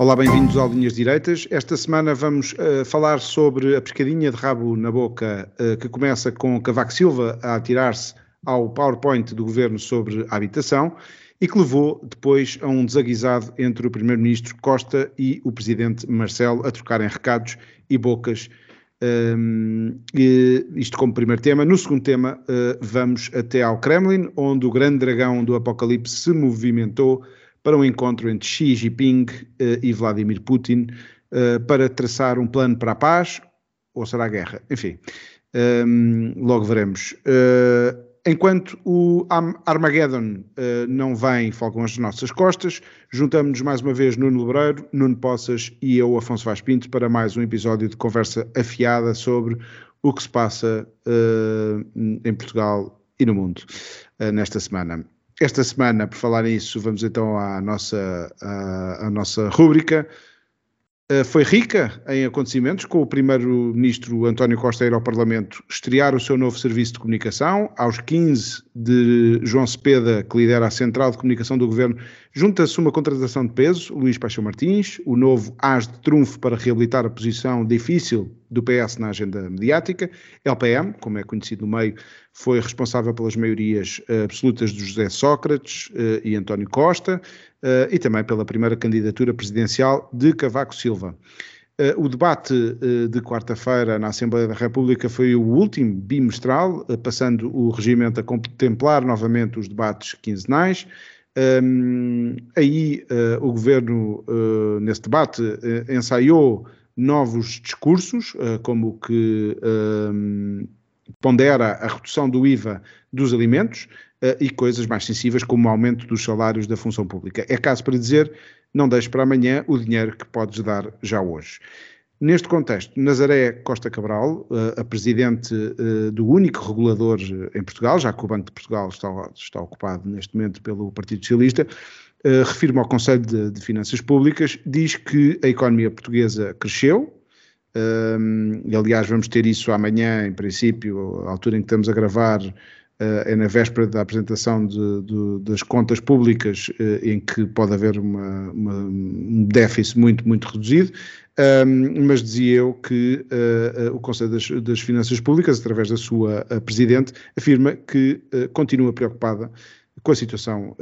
Olá, bem-vindos ao Linhas Direitas. Esta semana vamos uh, falar sobre a pescadinha de rabo na boca uh, que começa com Cavaco Silva a atirar-se ao PowerPoint do governo sobre a habitação e que levou depois a um desaguisado entre o Primeiro-Ministro Costa e o Presidente Marcelo a trocarem recados e bocas. Um, e isto como primeiro tema. No segundo tema, uh, vamos até ao Kremlin, onde o grande dragão do Apocalipse se movimentou para um encontro entre Xi Jinping uh, e Vladimir Putin uh, para traçar um plano para a paz ou será a guerra? Enfim, um, logo veremos. Uh, enquanto o Armageddon não vem, folgam as nossas costas, juntamos-nos mais uma vez Nuno Lebreiro, Nuno Poças e eu, Afonso Vaz Pinto, para mais um episódio de conversa afiada sobre o que se passa em Portugal e no mundo nesta semana. Esta semana, por falar nisso, vamos então à nossa, à, à nossa rúbrica. Uh, foi rica em acontecimentos, com o primeiro-ministro António Costa ir ao Parlamento estrear o seu novo serviço de comunicação. Aos 15 de João Cepeda, que lidera a Central de Comunicação do Governo, junta-se uma contratação de peso, Luís Paixão Martins, o novo as de trunfo para reabilitar a posição difícil do PS na agenda mediática. LPM, como é conhecido no meio, foi responsável pelas maiorias uh, absolutas de José Sócrates uh, e António Costa uh, e também pela primeira candidatura presidencial de Cavaco Silva. o debate de quarta-feira na Assembleia da República foi o último bimestral, passando o regimento a contemplar novamente os debates quinzenais. Um, aí o governo, nesse debate, ensaiou novos discursos, como que um, pondera a redução do IVA dos alimentos uh, e coisas mais sensíveis como o aumento dos salários da função pública. É caso para dizer, não deixe para amanhã o dinheiro que podes dar já hoje. Neste contexto, Nazaré Costa Cabral, uh, a presidente uh, do único regulador em Portugal, já que o Banco de Portugal está, está ocupado neste momento pelo Partido Socialista, refirma ao Conselho de, de Finanças Públicas, diz que a economia portuguesa cresceu, um, aliás, vamos ter isso amanhã, em princípio, a altura em que estamos a gravar, é na véspera da apresentação de, de, das contas públicas, uh, em que pode haver uma, uma, um déficit muito, muito reduzido. Um, mas dizia eu que uh, o Conselho das, das, Finanças Públicas, através da sua Presidente, afirma que continua preocupada com a situação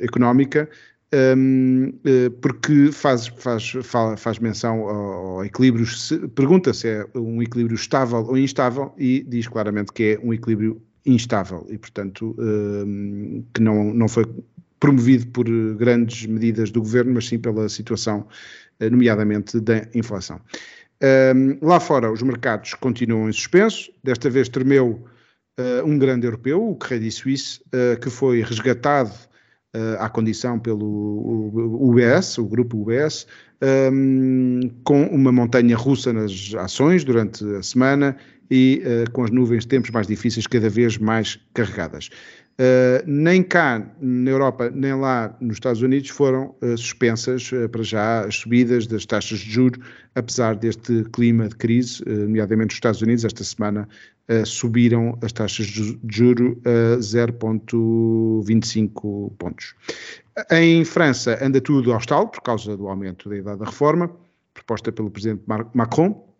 económica um, eh, porque faz, faz, faz menção ao, equilíbrio, pergunta se é um equilíbrio estável ou instável e diz claramente que é um equilíbrio instável e, portanto, um, que não, não foi promovido por grandes medidas do governo, mas sim pela situação, eh, nomeadamente da inflação. Um, lá fora, os mercados continuam em suspenso, desta vez tremeu uh, um grande europeu, o Credit Suisse, uh, que foi resgatado à condição pelo UBS, o grupo UBS, um, ehm, com uma montanha russa nas ações durante a semana e uh, com as nuvens tempos mais difíceis cada vez mais carregadas. Uh, nem cá na Europa, nem lá nos Estados Unidos foram uh, suspensas uh, para já as subidas das taxas de juros, apesar deste clima de crise, nomeadamente nos Estados Unidos, esta semana subiram as taxas de juro a 0,25 pontos. Em França anda tudo ao estalo por causa do aumento da idade da reforma, proposta pelo presidente Macron.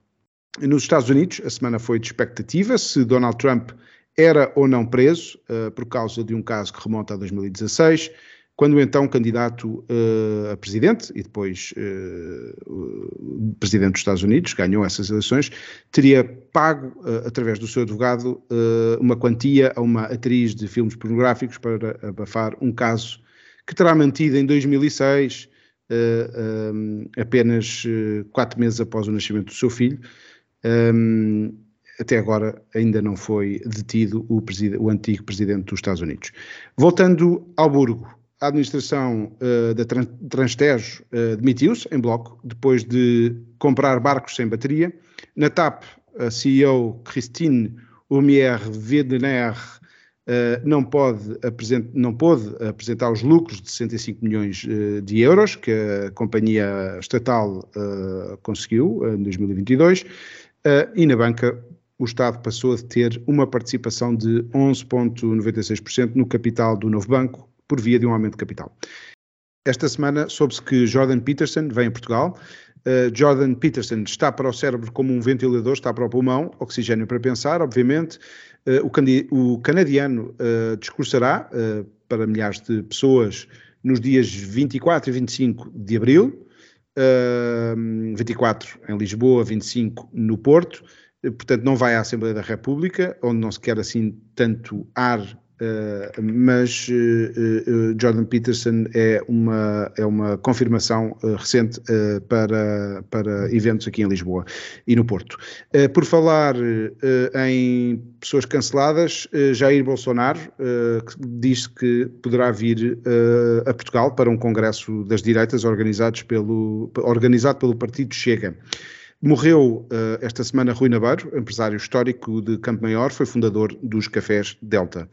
Nos Estados Unidos, a semana foi de expectativa se Donald Trump era ou não preso uh, por causa de um caso que remonta a 2016, quando então candidato uh, a presidente e depois uh, presidente dos Estados Unidos, ganhou essas eleições, teria pago, através do seu advogado, uma quantia a uma atriz de filmes pornográficos para abafar um caso que terá mantido em 2006, um, apenas quatro meses após o nascimento do seu filho. Um, até agora ainda não foi detido o, o, antigo presidente dos Estados Unidos. Voltando ao Burgo, a administração uh, da Transtejo uh, demitiu-se em bloco depois de comprar barcos sem bateria. Na TAP, a CEO Christine Humier Wedener uh, não, pode pôde apresentar os lucros de 65 milhões de euros que a companhia estatal conseguiu em 2022 e na banca o Estado passou a ter uma participação de 11,96% no capital do novo banco, por via de um aumento de capital. Esta semana soube-se que Jordan Peterson vem a Portugal. Uh, Jordan Peterson está para o cérebro como um ventilador, está para o pulmão, oxigênio para pensar, obviamente. Uh, o, o, canadiano uh, discursará para milhares de pessoas nos dias 24 e 25 de abril, 24 em Lisboa, 25 no Porto. Portanto não vai à Assembleia da República, onde não se quer assim tanto ar Uh, mas uh, uh, Jordan Peterson é uma, é uma confirmação recente para, para eventos aqui em Lisboa e no Porto. por falar em pessoas canceladas, Jair Bolsonaro diz que poderá vir a Portugal para um congresso das direitas organizados pelo, organizado pelo Partido Chega. Morreu uh, esta semana Rui Navarro, empresário histórico de Campo Maior, foi fundador dos Cafés Delta.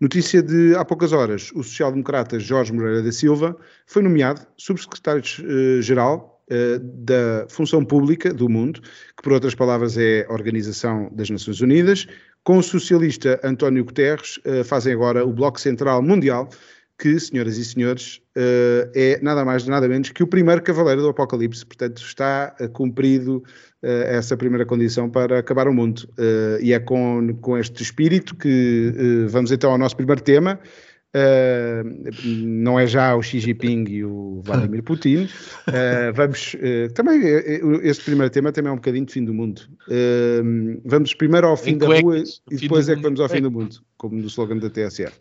Notícia de há poucas horas, o social-democrata Jorge Moreira da Silva foi nomeado subsecretário-geral uh, da Função Pública do Mundo, que por outras palavras é a Organização das Nações Unidas, com o socialista António Guterres, uh, fazem agora o Bloco Central Mundial, que, senhoras e senhores, uh, é nada mais nada menos que o primeiro cavaleiro do Apocalipse. Portanto, está uh, cumprido uh, essa primeira condição para acabar o mundo. e é com, com este espírito que vamos então ao nosso primeiro tema. não é já o Xi Jinping e o Vladimir Putin. vamos também este primeiro tema também é um bocadinho de fim do mundo. vamos primeiro ao fim da rua e depois é que vamos ao fim do mundo, como no slogan da TSF.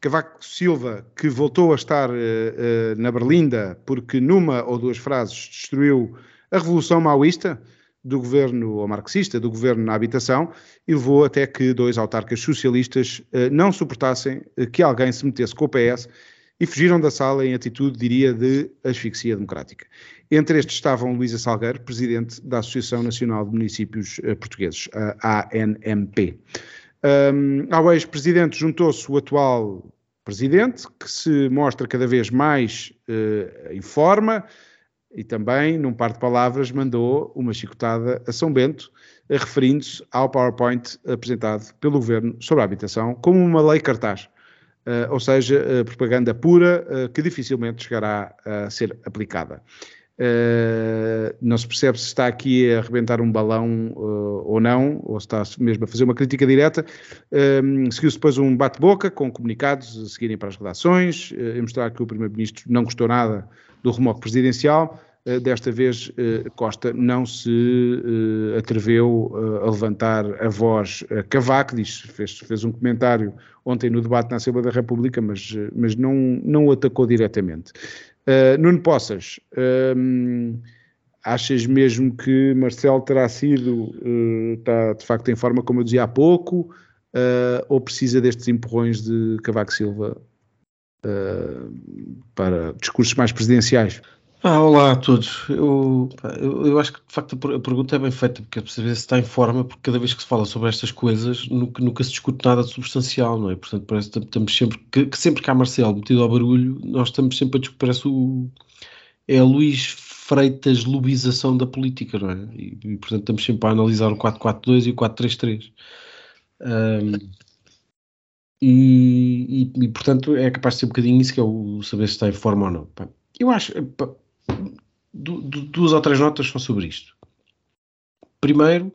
Cavaco Silva, que voltou a estar uh, uh, na Berlinda porque numa ou duas frases destruiu a revolução maoísta do governo, ou marxista, do governo na habitação, e levou até que dois autarcas socialistas uh, não suportassem que alguém se metesse com o PS e fugiram da sala em atitude, diria, de asfixia democrática. Entre estes estavam Luísa Salgueiro, presidente da Associação Nacional de Municípios Portugueses, a ANMP. Um, ao ex-presidente juntou-se o atual presidente, que se mostra cada vez mais uh, em forma e também, num par de palavras, mandou uma chicotada a São Bento, uh, referindo-se ao PowerPoint apresentado pelo governo sobre a habitação como uma lei cartaz. Uh, ou seja, propaganda pura que dificilmente chegará a ser aplicada. Uh, não se percebe se está aqui a arrebentar um balão uh, ou não, ou se está mesmo a fazer uma crítica direta. Uh, Seguiu-se depois um bate-boca com comunicados a seguirem para as redações, uh, a mostrar que o Primeiro-Ministro não gostou nada do remoque presidencial. desta vez, Costa não se atreveu a levantar a voz a Cavaco, diz, fez, fez um comentário ontem no debate na Assembleia da República, mas, mas não, não o atacou diretamente. Uh, Nuno Poças, um, achas mesmo que Marcelo terá sido, uh, está de facto em forma, como eu dizia há pouco, uh, ou precisa destes empurrões de Cavaco Silva para discursos mais presidenciais? Ah, olá a todos. Eu, eu, eu, acho que de facto a pergunta é bem feita, porque é para saber se está em forma, porque cada vez que se fala sobre estas coisas nunca, nunca se discute nada de substancial, não é? Portanto, parece que estamos sempre que, que, sempre que há Marcelo metido ao barulho, nós estamos sempre a discutir, parece o é a Luís Freitas lobização da política, não é? E, e portanto estamos sempre a analisar o 442 e o 433. Um, e, e, e, portanto é capaz de ser um bocadinho isso que é o saber se está em forma ou não. Eu acho, du, du, duas ou três notas só sobre isto. Primeiro,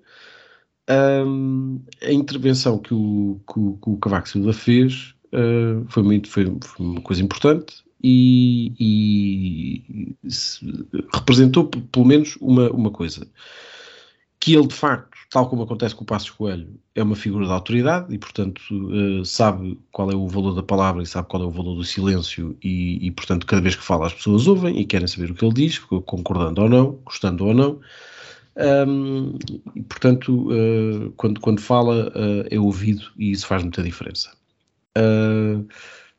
um, a intervenção que o, que o, que o Cavaco Silva fez uh, foi, muito, foi, foi, uma coisa importante e, e representou pelo menos uma, uma coisa que ele de facto, tal como acontece com o Passos Coelho, é uma figura de autoridade e, portanto, uh, sabe qual é o valor da palavra e sabe qual é o valor do silêncio e, e, portanto, cada vez que fala as pessoas ouvem e querem saber o que ele diz, concordando ou não, gostando ou não. Um, e, portanto, uh, quando, quando fala, uh, é ouvido e isso faz muita diferença.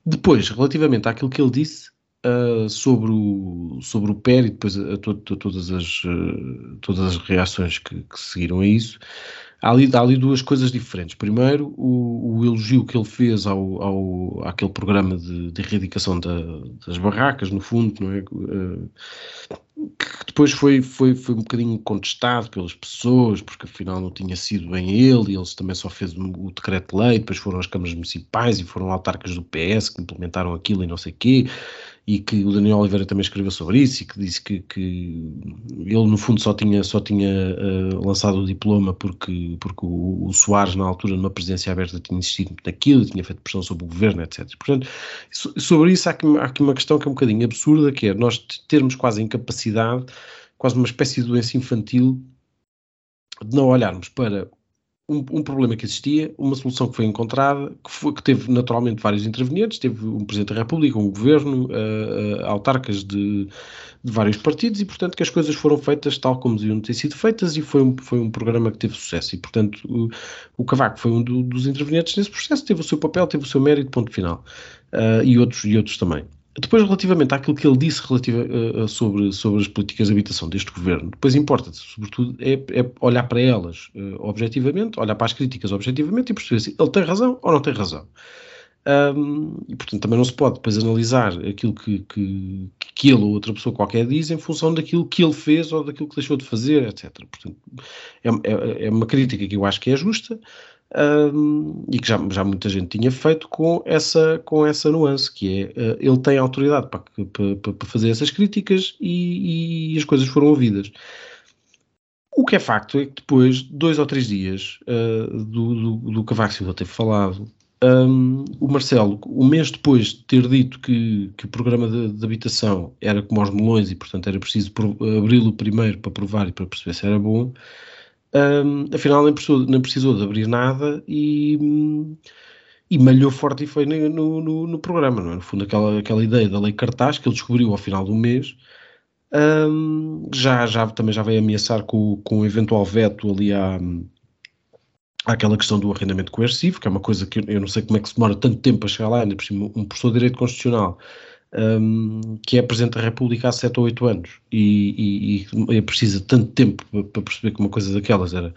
depois, relativamente àquilo que ele disse, uh, sobre, o, sobre o PER e depois a, a, to, a todas, as, uh, todas as reações que, que seguiram a isso. Há ali, há ali duas coisas diferentes. Primeiro, o, o elogio que ele fez ao, ao, àquele programa de, de erradicação da, das barracas, no fundo, não é? Uh, que depois foi, foi, foi um bocadinho contestado pelas pessoas, porque afinal não tinha sido bem ele, e ele também só fez o decreto-lei, depois foram as câmaras municipais e foram autarcas do PS que implementaram aquilo e não sei o quê e que o Daniel Oliveira também escreveu sobre isso e que disse que, que ele no fundo só tinha, só tinha uh, lançado o diploma porque, porque o, o, Soares na altura numa presidência aberta tinha insistido naquilo tinha feito pressão sobre o governo, etc. Portanto, sobre isso há aqui, há aqui uma questão que é um bocadinho absurda, que é nós termos quase incapacidade, quase uma espécie de doença infantil de não olharmos para um, um, problema que existia, uma solução que foi encontrada, que, foi, que teve naturalmente vários intervenientes, teve um Presidente da República, um Governo, uh, uh, autarcas de, de, vários partidos e, portanto, que as coisas foram feitas tal como deviam ter sido feitas e foi um, foi um programa que teve sucesso. E, portanto, o, o Cavaco foi um do, dos intervenientes nesse processo, teve o seu papel, teve o seu mérito, ponto final. Uh, e, outros, e outros também. Depois, relativamente àquilo que ele disse relativa, uh, sobre, sobre as políticas de habitação deste governo, depois importa, sobretudo, é, é, olhar para elas uh, objetivamente, olhar para as críticas objetivamente e perceber se ele tem razão ou não tem razão. Um, e, portanto, também não se pode depois analisar aquilo que, que, que ele ou outra pessoa qualquer diz em função daquilo que ele fez ou daquilo que deixou de fazer, etc. Portanto, é, é, é uma crítica que eu acho que é justa, e que já, já muita gente tinha feito com essa, com essa nuance, que é uh, ele tem autoridade para, para, para fazer essas críticas e, e, as coisas foram ouvidas. O que é facto é que depois, dois ou três dias uh, do, do, do Cavaco Silva ter falado, um, o Marcelo, um mês depois de ter dito que, que o programa de, de, habitação era como aos melões e, portanto, era preciso abri-lo primeiro para provar e para perceber se era bom, um, afinal nem precisou, nem precisou de abrir nada e, e malhou forte e foi no, no, no, programa, não é? No fundo, aquela, aquela ideia da lei cartaz que ele descobriu ao final do mês, um, já, já, também já veio ameaçar com, com um eventual veto ali à, àquela questão do arrendamento coercivo, que é uma coisa que eu não sei como é que se demora tanto tempo a chegar lá, ainda por cima, um professor de Direito Constitucional um, que é Presidente da República há 7 ou 8 anos e, e, e precisa tanto tempo para perceber que uma coisa daquelas era,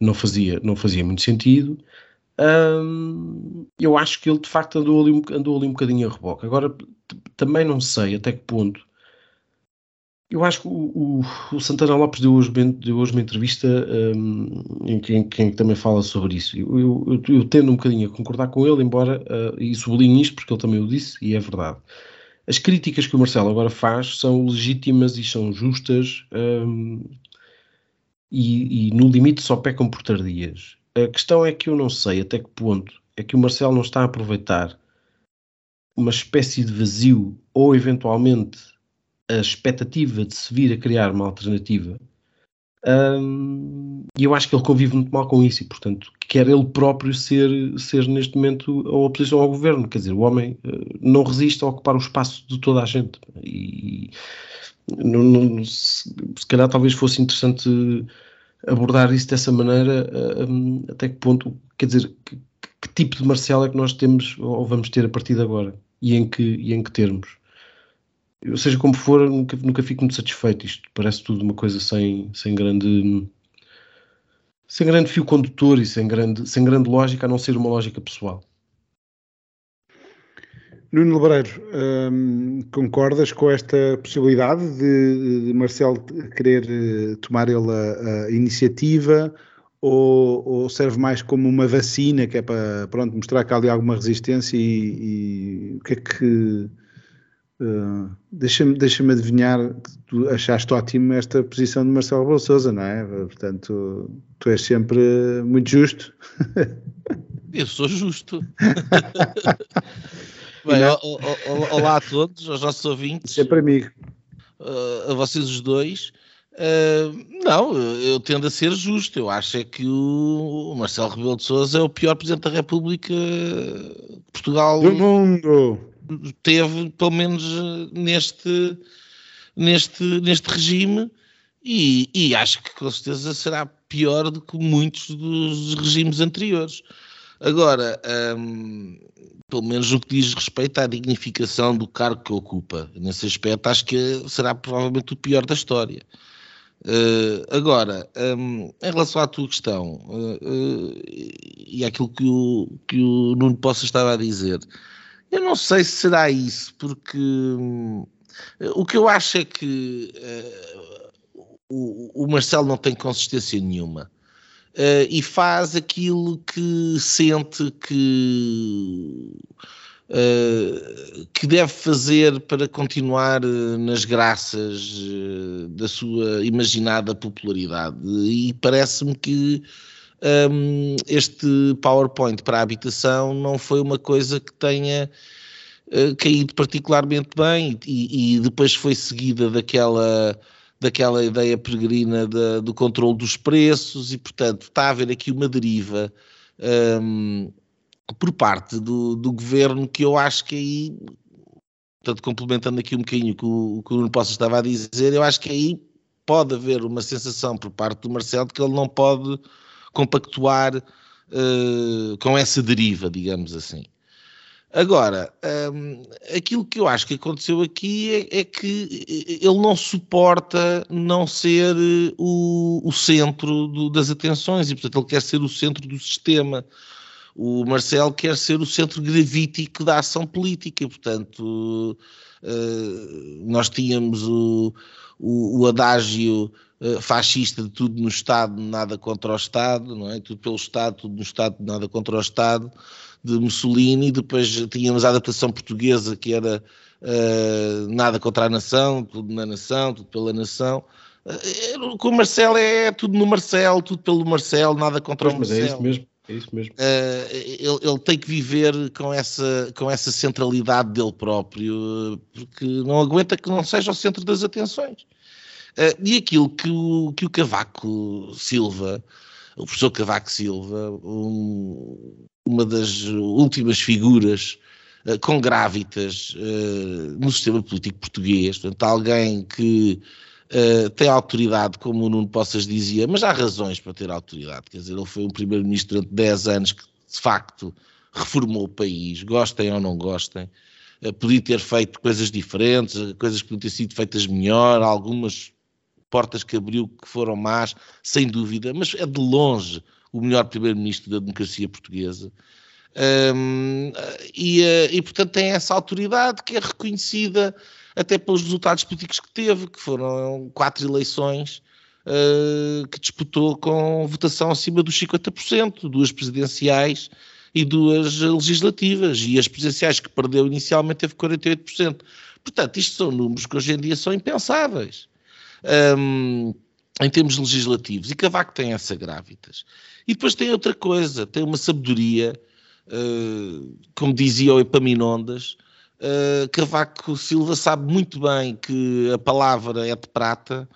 não, fazia, não fazia muito sentido. Um, eu acho que ele de facto andou ali, andou ali um bocadinho a reboque. Agora também não sei até que ponto. Eu acho que o, o, o Santana Lopes deu hoje, deu hoje uma entrevista um, em, que, em, que, também fala sobre isso. Eu, eu, eu, eu, tendo um bocadinho a concordar com ele, embora, uh, e sublinho isto porque ele também o disse, e é verdade. As críticas que o Marcelo agora faz são legítimas e são justas um, e, e, no limite só pecam por tardias. A questão é que eu não sei até que ponto é que o Marcelo não está a aproveitar uma espécie de vazio ou eventualmente a expectativa de se vir a criar uma alternativa um, e eu acho que ele convive muito mal com isso e, portanto, quer ele próprio ser, ser neste momento a oposição ao governo. Quer dizer, o homem uh, não resiste a ocupar o espaço de toda a gente. E não, não, se, se, calhar talvez fosse interessante abordar isso dessa maneira, uh, até que ponto, quer dizer, que, que, tipo de Marcelo é que nós temos ou vamos ter a partir de agora e em que, e em que termos eu, seja como for, nunca, nunca fico muito satisfeito. Isto parece tudo uma coisa sem, sem grande sem grande fio condutor e sem grande, sem grande lógica, a não ser uma lógica pessoal. Nuno Lebreiro, hum, concordas com esta possibilidade de, de Marcelo querer eh, tomar ele a, a iniciativa ou, ou, serve mais como uma vacina que é para pronto, mostrar que há ali alguma resistência e, e o que é que Uh, Deixa-me deixa adivinhar que tu achaste ótimo esta posição de Marcelo Rebelo Sousa, não é? Portanto, tu és sempre muito justo. Eu sou justo. Bem, olá a todos, aos nossos ouvintes. Sempre amigo. Uh, a vocês os dois. Uh, não, eu tendo a ser justo. Eu acho é que o Marcelo Rebelo de Sousa é o pior Presidente da República de Portugal. Do mundo! Teve, pelo menos eh, neste, neste, neste regime, e, e, acho que com certeza será pior do que muitos dos regimes anteriores. Agora, um, pelo menos no que diz respeito à dignificação do cargo que ocupa, nesse aspecto, acho que será provavelmente o pior da história. Uh, agora, um, em relação à tua questão uh, uh, e àquilo que o, que o Nuno Poça estava a dizer, eu não sei se será isso, porque um, o que eu acho é que o, o Marcelo não tem consistência nenhuma. Uh, e faz aquilo que sente que, uh, que deve fazer para continuar uh, nas graças da sua imaginada popularidade. E parece-me que um, este PowerPoint para a habitação não foi uma coisa que tenha caído particularmente bem e, e depois foi seguida daquela daquela ideia peregrina do controle dos preços e, portanto, está a haver aqui uma deriva um, por parte do, do, governo que eu acho que aí, portanto, complementando aqui um bocadinho que o, que o Nuno Poça estava a dizer, eu acho que aí pode haver uma sensação por parte do Marcelo de que ele não pode compactuar uh, com essa deriva, digamos assim. Agora, um, aquilo que eu acho que aconteceu aqui é, é, que ele não suporta não ser eh, o, o centro do, das atenções e, portanto, ele quer ser o centro do sistema. O Marcelo quer ser o centro gravítico da ação política, portanto, uh, nós tínhamos o, o, o adágio fascista de tudo no Estado, nada contra o Estado, não é? Tudo pelo Estado, tudo no Estado, nada contra o Estado de Mussolini, depois tínhamos a adaptação portuguesa que era uh, nada contra a nação, tudo na nação, tudo pela nação. Uh, com o Marcelo é tudo no Marcelo, tudo pelo Marcelo, nada contra pois, o Marcelo. Mas é isso mesmo. É isso mesmo. Uh, ele, ele, tem que viver com essa, com essa centralidade dele próprio, porque não aguenta que não seja o centro das atenções. Uh, e aquilo que o, que o Cavaco Silva, o professor Cavaco Silva, um, uma das últimas figuras uh, com grávidas uh, no sistema político português, portanto, alguém que uh, tem autoridade, como o Nuno Poças dizia, mas há razões para ter autoridade, quer dizer, ele foi um primeiro-ministro durante 10 anos que, de facto, reformou o país, gostem ou não gostem, podia ter feito coisas diferentes, coisas que podiam ter sido feitas melhor, algumas portas que abriu que foram más, sem dúvida, mas é de longe o melhor primeiro-ministro da democracia portuguesa. Um, e, eh, e, portanto, tem essa autoridade que é reconhecida até pelos resultados políticos que teve, que foram quatro eleições uh, que disputou com votação acima dos 50%, duas presidenciais e duas legislativas, e as presidenciais que perdeu inicialmente teve 48%. Portanto, isto são números que hoje em dia são impensáveis. Um, em termos legislativos, e Cavaco tem essa grávidas. E depois tem outra coisa, tem uma sabedoria, uh, como dizia o Epaminondas, uh, Cavaco Silva sabe muito bem que a palavra é de prata,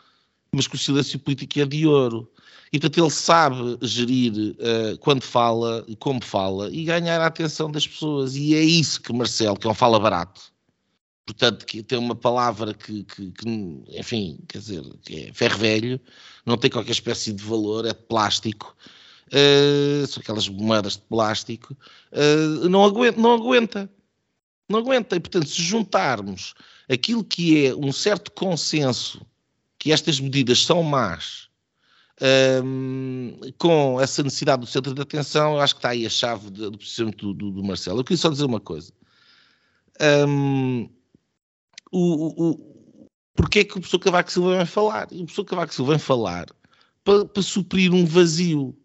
mas que o silêncio político é de ouro. E portanto ele sabe gerir uh, quando fala e como fala e ganhar a atenção das pessoas. E é isso que Marcelo, que é um fala barato, portanto, que tem uma palavra que, que, que, enfim, quer dizer, que é ferro velho, não tem qualquer espécie de valor, é de plástico, uh, são aquelas moedas de plástico, uh, não, aguenta, não aguenta. Não aguenta. E, portanto, se juntarmos aquilo que é um certo consenso que estas medidas são más, um, ehm, com essa necessidade do centro de atenção, eu acho que está aí a chave do posicionamento do, do, Marcelo. Eu queria só dizer uma coisa. Ehm, o, o, porque é que o professor Cavaco Silva vem falar? E o professor Cavaco Silva vem falar para, para suprir um vazio.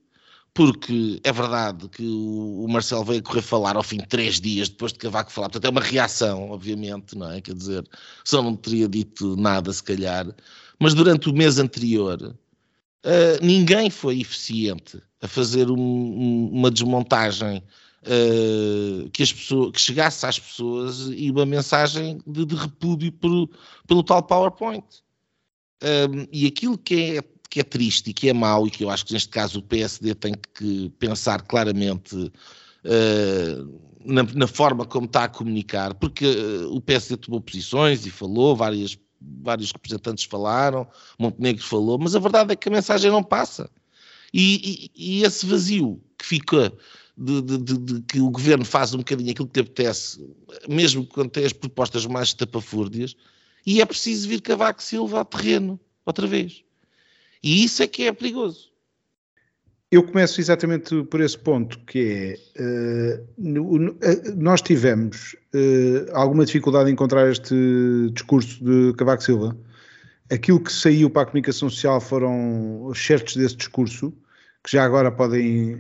Porque é verdade que o, Marcelo veio correr falar ao fim de três dias depois de Cavaco falar. Portanto, é uma reação, obviamente, não é? Quer dizer, só não teria dito nada, se calhar. Mas durante o mês anterior, uh, ninguém foi eficiente a fazer um, um, uma desmontagem uh, que, as pessoas, que chegasse às pessoas e uma mensagem de, de repúdio por, pelo tal PowerPoint. Um, e aquilo que é, que é triste e que é mau, e que eu acho que neste caso o PSD tem que pensar claramente uh, na, na, forma como está a comunicar, porque uh, o PSD tomou posições e falou, várias, vários representantes falaram, Montenegro falou, mas a verdade é que a mensagem não passa. E, e, e esse vazio que fica de, de, de, de, que o governo faz um bocadinho aquilo que te apetece, mesmo quando tem as propostas mais tapafúrdias, e é preciso vir Cavaco Silva ao terreno, outra vez. E isso é que é perigoso. Eu começo exatamente por esse ponto, que é, uh, no, uh, nós tivemos uh, alguma dificuldade em encontrar este discurso de Cavaco Silva. Aquilo que saiu para a comunicação social foram certos desse discurso, que já agora podem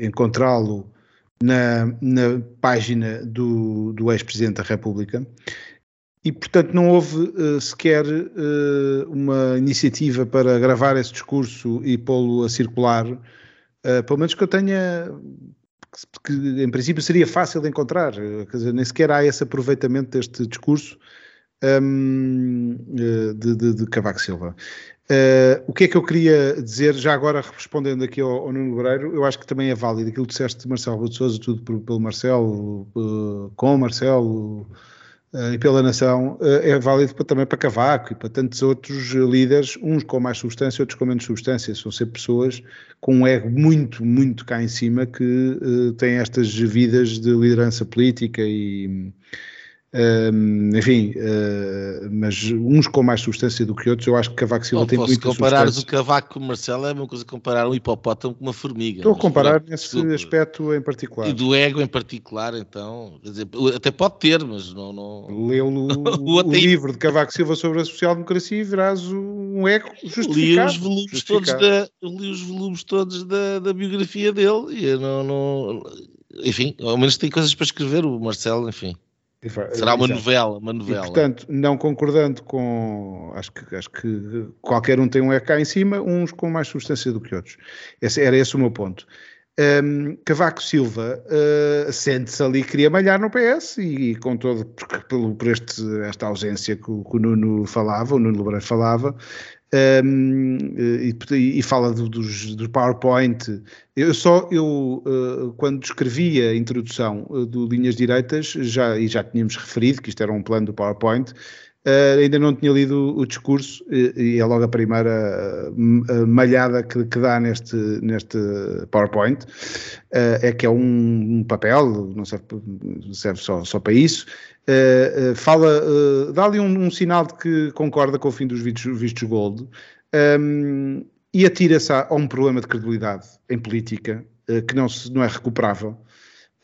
encontrá-lo na, na, página do, do ex-presidente da República. E, portanto, não houve uh, sequer uh, uma iniciativa para gravar esse discurso e pô-lo a circular, uh, pelo menos que eu tenha, que, que, em princípio seria fácil de encontrar, quer dizer, nem sequer há esse aproveitamento deste discurso um, de, de, de, Cavaco Silva. o que é que eu queria dizer, já agora respondendo aqui ao, ao Nuno Loureiro, eu acho que também é válido aquilo que disseste de Marcelo de Souza, tudo por, pelo Marcelo, com o Marcelo uh, e pela nação uh, é válido para, também para Cavaco e para tantos outros líderes, uns com mais substância, outros com menos substância. São sempre pessoas com um ego muito, muito cá em cima que uh, têm estas vidas de liderança política e um, enfim, uh, mas uns com mais substância do que outros, eu acho que Cavaco Silva tem muita substância. comparares o Cavaco com o Marcelo é uma coisa comparar um hipopótamo com uma formiga. Estou a comparar nesse desculpa. aspecto em particular. E do ego em particular, então, dizer, até pode ter, mas não... não... Leu o, o livro de Cavaco Silva sobre a social-democracia e verás um ego justificado. Li os volumes todos da, li os volumes todos da, da biografia dele e não, não... Enfim, ao menos tem coisas para escrever o Marcelo, enfim. Será uma novela, uma novela. E, portanto, não concordando com. Acho que, acho que qualquer um tem um EK em cima, uns com mais substância do que outros. Esse, era esse o meu ponto. Um, Cavaco Silva uh, sente-se ali, queria malhar no PS e, e com todo, por, por este, esta ausência que o, que o Nuno falava, o Nuno Lebreiro falava, um, e, e, fala do, dos, do PowerPoint. Eu só, eu, uh, quando escrevi a introdução uh, do Linhas Direitas, já, e já tínhamos referido que isto era um plano do PowerPoint, Uh, ainda não tinha lido o, discurso e, e, é logo a primeira uh, malhada que, que, dá neste, neste PowerPoint. Uh, é que é um, um, papel, não serve, serve só, só para isso. fala, dá ali um, um, sinal de que concorda com o fim dos vistos, vistos gold um, e atira-se a, a, um problema de credibilidade em política que não, se, não é recuperável.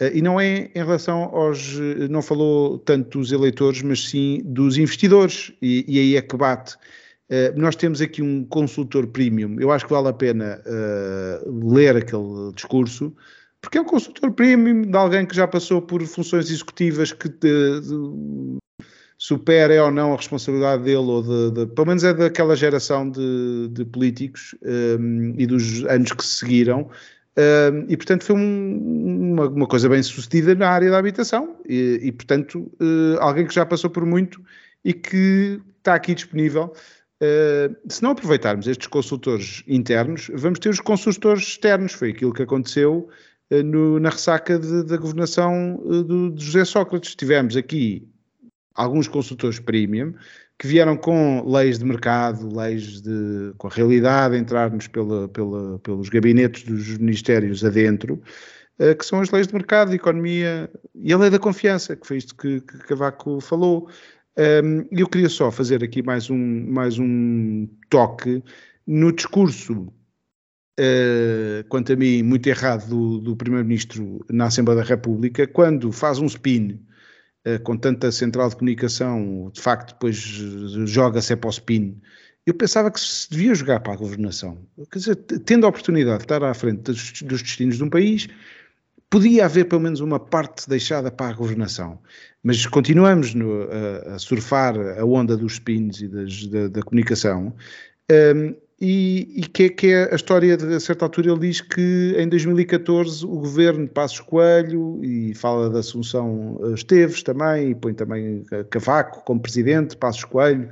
Eh, e não é em relação aos. Eh, não falou tanto dos eleitores, mas sim dos investidores. E, e aí é que bate. Uh, nós temos aqui um consultor premium. Eu acho que vale a pena uh, ler aquele discurso, porque é um consultor premium de alguém que já passou por funções executivas que de, supera ou não a responsabilidade dele, ou de, de, pelo menos é daquela geração de, de políticos um, e dos anos que se seguiram, E, portanto, foi um, uma, uma, coisa bem sucedida na área da habitação e, e portanto, uh, alguém que já passou por muito e que está aqui disponível. Uh, se não aproveitarmos estes consultores internos, vamos ter os consultores externos. Foi aquilo que aconteceu ah, no, na ressaca de, da governação do, de José Sócrates. Tivemos aqui alguns consultores premium que vieram com leis de mercado, leis de, com a realidade, entrar-nos pela, pela, pelos gabinetes dos ministérios adentro, uh, que são as leis de mercado, de economia e a lei da confiança, que foi isto que, que Cavaco falou. Eu queria só fazer aqui mais um, mais um toque no discurso, uh, quanto a mim, muito errado do, do Primeiro-Ministro na Assembleia da República, quando faz um spin eh, com tanta central de comunicação, de facto, depois eh, joga-se para o spin. Eu pensava que se devia jogar para a governação. Quer dizer, tendo a oportunidade de estar à frente dos, dos destinos de um país, podia haver pelo menos uma parte deixada para a governação. Mas continuamos no, a, a, surfar a onda dos spins e das, da, da, comunicação. Um, e, e que, é, que, é, a história de a certa altura ele diz que em 2014 o governo de Passos Coelho e fala da Assunção Esteves também e põe também Cavaco como presidente, Passos Coelho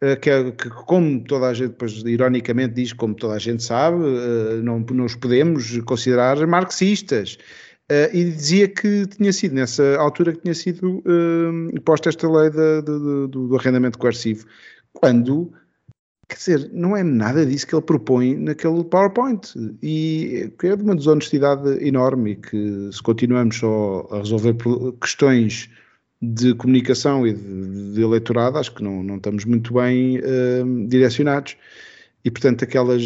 eh, que, é, que, como toda a gente, depois ironicamente diz, como toda a gente sabe, eh, não, não os podemos considerar marxistas. E dizia que tinha sido, nessa altura, que tinha sido uh, posta esta lei do arrendamento coercivo, quando Quer dizer, não é nada disso que ele propõe naquele PowerPoint. E é de uma desonestidade enorme que se continuamos só a resolver questões de comunicação e de, de eleitorado, acho que não, não estamos muito bem uh, direcionados. E, portanto, aquelas,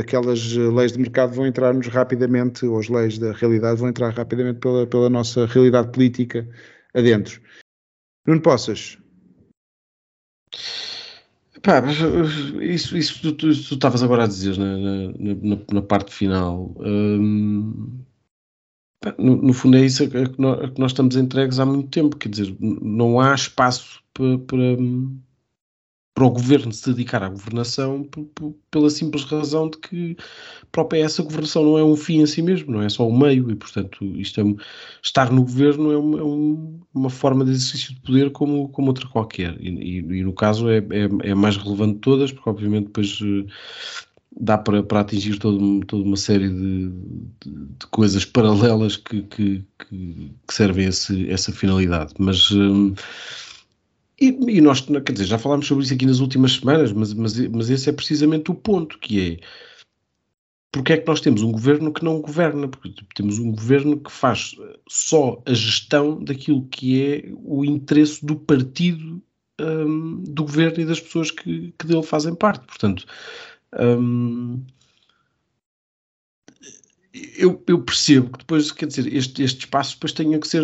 aquelas leis de mercado vão entrar-nos rapidamente, ou as leis da realidade vão entrar rapidamente pela, pela nossa realidade política adentro. Nuno Poças, Pá, isso, isso tu estavas agora a dizer na, na, na parte final. Hum, no, no, fundo é isso a que, nós, a que, nós, estamos entregues há muito tempo. Quer dizer, não há espaço para, para, para o governo se dedicar à governação pela simples razão de que para o PS a governação não é um fim em si mesmo, não é só um meio, e portanto isto é, estar no governo é, uma, é uma forma de exercício de poder como, como outra qualquer, e, e, e no caso é, é, é, mais relevante de todas, porque obviamente depois eh, dá para, para atingir todo, toda uma série de, de, de coisas paralelas que, que, que, servem esse, essa finalidade, mas... Um, e, e, nós, quer dizer, já falámos sobre isso aqui nas últimas semanas, mas, mas, mas esse é precisamente o ponto, que é porque é que nós temos um governo que não governa? Porque temos um governo que faz só a gestão daquilo que é o interesse do partido um, do governo e das pessoas que, que dele fazem parte. Portanto, um, eu, eu, percebo que depois, quer dizer, este, estes espaços depois tenham que ser,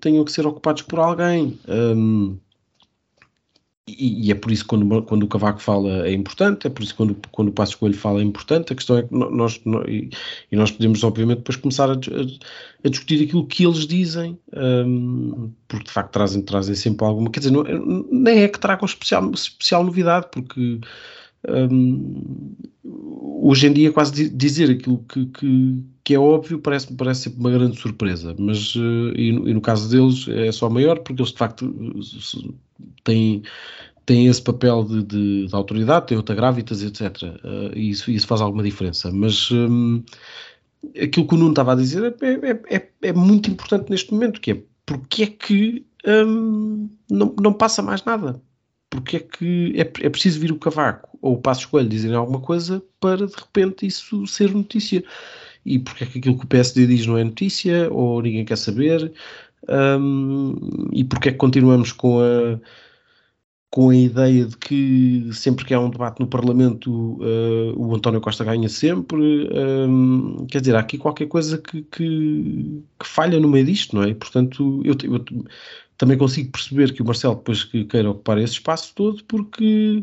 tenham que ser ocupados por alguém. Um, e, e, é por isso quando, quando o Cavaco fala é importante, é por isso quando, quando o Passo Coelho fala é importante. A questão é que nós, nós e, e, nós podemos, obviamente, depois começar a, a, a discutir aquilo que eles dizem, um, porque de facto trazem, trazem sempre alguma. Quer dizer, não, nem é que tragam especial, especial novidade, porque um, hoje em dia, quase dizer aquilo que, que, que é óbvio parece, parece sempre uma grande surpresa, mas uh, e, no, e, no, caso deles é só maior, porque eles de facto têm, têm esse papel de, de, de autoridade, têm outra grávidas, etc. Uh, e isso, isso faz alguma diferença. Mas um, aquilo que o Nuno estava a dizer é, é, é, é, muito importante neste momento, que é porque é que um, não, não passa mais nada porque é que é, é preciso vir o Cavaco ou o Passo Escolho dizerem alguma coisa para de repente isso ser notícia. E porque é que aquilo que o PSD diz não é notícia ou ninguém quer saber? Um, e porque é que continuamos com a com a ideia de que sempre que há um debate no Parlamento uh, o António Costa ganha sempre. Um, quer dizer, há aqui qualquer coisa que, que, que, falha no meio disto, não é? Portanto, eu, eu, também consigo perceber que o Marcelo depois que queira ocupar esse espaço todo porque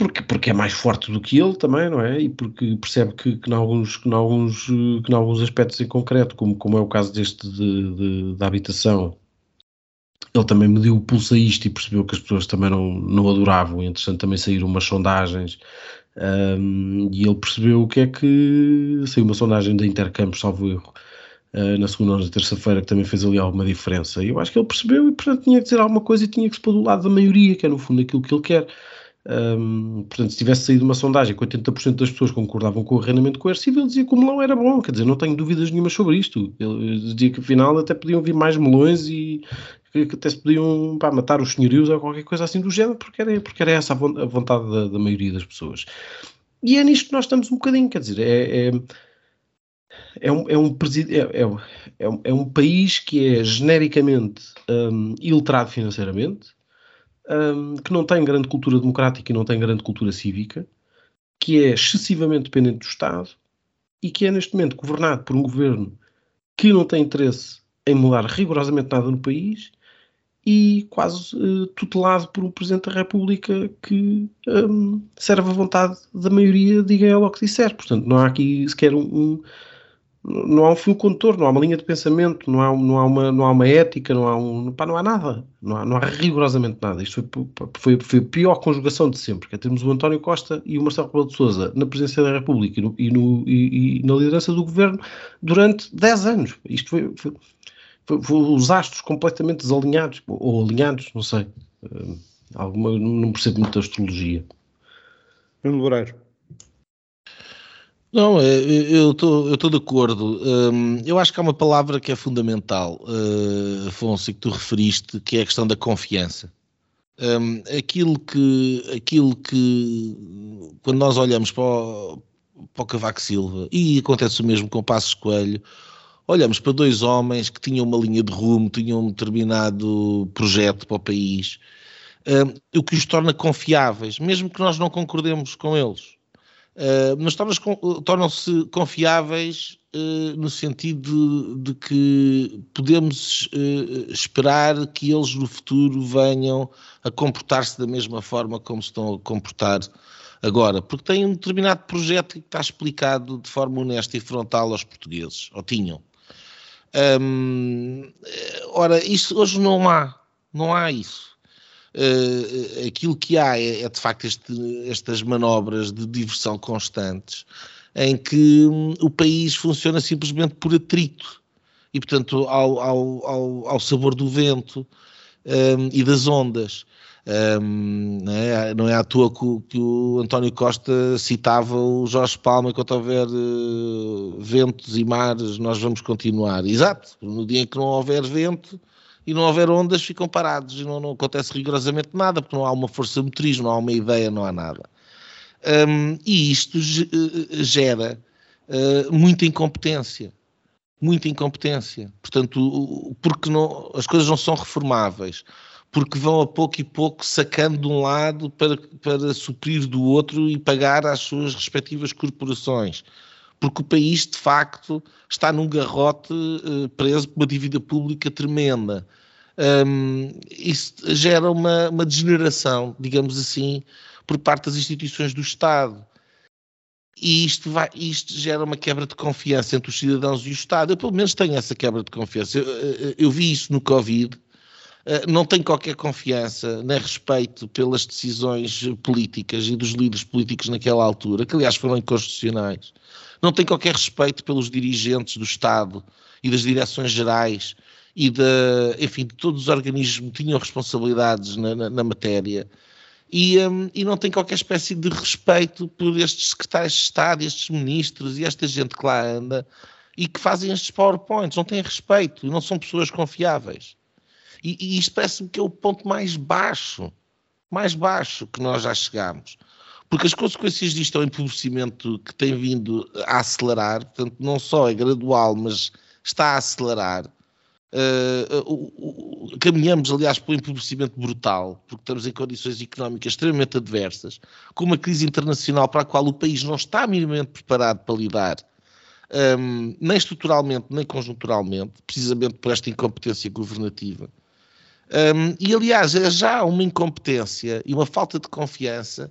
porque, porque é mais forte do que ele também, não é? E porque percebe que, que, em, alguns, que, em, alguns, que em alguns aspectos em concreto, como, como é o caso deste de, de, da habitação, ele também mediu o pulso a isto e percebeu que as pessoas também não, não adoravam. E, entretanto, também saíram umas sondagens um, e ele percebeu o que é que saiu uma sondagem da Intercampos, salvo erro, uh, na segunda ou na terça-feira, que também fez ali alguma diferença. E eu acho que ele percebeu e, portanto, tinha que dizer alguma coisa e tinha que se pôr do lado da maioria, que é no fundo aquilo que ele quer. Um, portanto, se tivesse saído uma sondagem que 80% das pessoas concordavam com o arrendamento coercivo, ele dizia que o melão era bom, quer dizer, não tenho dúvidas nenhuma sobre isto. Ele dizia que afinal até podiam vir mais melões e que, que até se podiam pá, matar os senhorios ou qualquer coisa assim do género, porque era, porque era essa a vontade da, da maioria das pessoas. E é nisto que nós estamos um bocadinho, quer dizer, é, é é um, é, um, é, é, um, é um país que é genericamente um, iletrado financeiramente, um, que não tem grande cultura democrática e não tem grande cultura cívica, que é excessivamente dependente do Estado e que é neste momento governado por um governo que não tem interesse em mudar rigorosamente nada no país e quase uh, tutelado por um Presidente da República que um, serve à vontade da maioria, diga ela o que disser. Portanto, não há aqui sequer um, um não há um fio condutor, não há uma linha de pensamento, não há, não há, uma, não há uma ética, não há, um, pá, não há nada, não há, não há rigorosamente nada. Isto foi, foi, foi, a pior conjugação de sempre, que é termos o António Costa e o Marcelo Rebelo de Sousa na presidência da República e, no, e, no, e, e, na liderança do governo durante 10 anos. Isto foi, foi, foi, os astros completamente desalinhados, ou alinhados, não sei. Uh, alguma, não percebo muito da astrologia. Nuno Loureiro. Não, é, eu estou de acordo. Hum, eu acho que há uma palavra que é fundamental, uh, Afonso, e que tu referiste, que é a questão da confiança. Um, aquilo, que, aquilo que, quando nós olhamos para o, para o Cavaco Silva, e acontece o mesmo com o Passos Coelho, olhamos para dois homens que tinham uma linha de rumo, tinham um determinado projeto para o país, um, o que os torna confiáveis, mesmo que nós não concordemos com eles. Uh, mas tornam-se confiáveis uh, no sentido de, de que podemos uh, esperar que eles no futuro venham a comportar-se da mesma forma como estão a comportar agora, porque têm um determinado projeto que está explicado de forma honesta e frontal aos portugueses, ou tinham. Um, ora, isso hoje não há, não há isso. Uh, aquilo que há é, é de facto este, estas manobras de diversão constantes em que um, o país funciona simplesmente por atrito e, portanto, ao, ao, ao, ao sabor do vento um, e das ondas. Um, não, é, não, é, à toa que o, que o, António Costa citava o Jorge Palma, enquanto houver uh, ventos e mares, nós vamos continuar. Exato, no dia em que não houver vento e não houver ondas, ficam parados e não, não acontece rigorosamente nada, porque não há uma força motriz, não há uma ideia, não há nada. Um, e isto eh, gera uh, muita incompetência. Muita incompetência. Portanto, porque não, as coisas não são reformáveis porque vão a pouco e pouco sacando de um lado para, para suprir do outro e pagar às suas respectivas corporações. Porque o país, de facto, está num garrote uh, preso por uma dívida pública tremenda. Um, isso gera uma, uma degeneração, digamos assim, por parte das instituições do Estado. E isto, vai, isto gera uma quebra de confiança entre os cidadãos e o Estado. Eu, pelo menos, tenho essa quebra de confiança. Eu, eu, eu vi isso no Covid eh, não tem qualquer confiança nem respeito pelas decisões políticas e dos líderes políticos naquela altura, que aliás foram inconstitucionais. Não tem qualquer respeito pelos dirigentes do Estado e das direções gerais e de, enfim, de todos os organismos que tinham responsabilidades na, na, na matéria. E, um, e, não tem qualquer espécie de respeito por estes secretários de Estado, estes ministros e esta gente que lá anda e que fazem estes PowerPoints. Não têm respeito não são pessoas confiáveis. E, e isto parece-me que é o ponto mais baixo, mais baixo que nós já chegámos. Porque as consequências disto é um empobrecimento que tem vindo a acelerar, portanto, não só é gradual, mas está a acelerar. Uh, uh, uh, caminhamos, aliás, para um empobrecimento brutal, porque estamos em condições económicas extremamente adversas, com uma crise internacional para a qual o país não está minimamente preparado para lidar, um, nem estruturalmente, nem conjunturalmente, precisamente por esta incompetência governativa. Um, e, aliás, é já uma incompetência e uma falta de confiança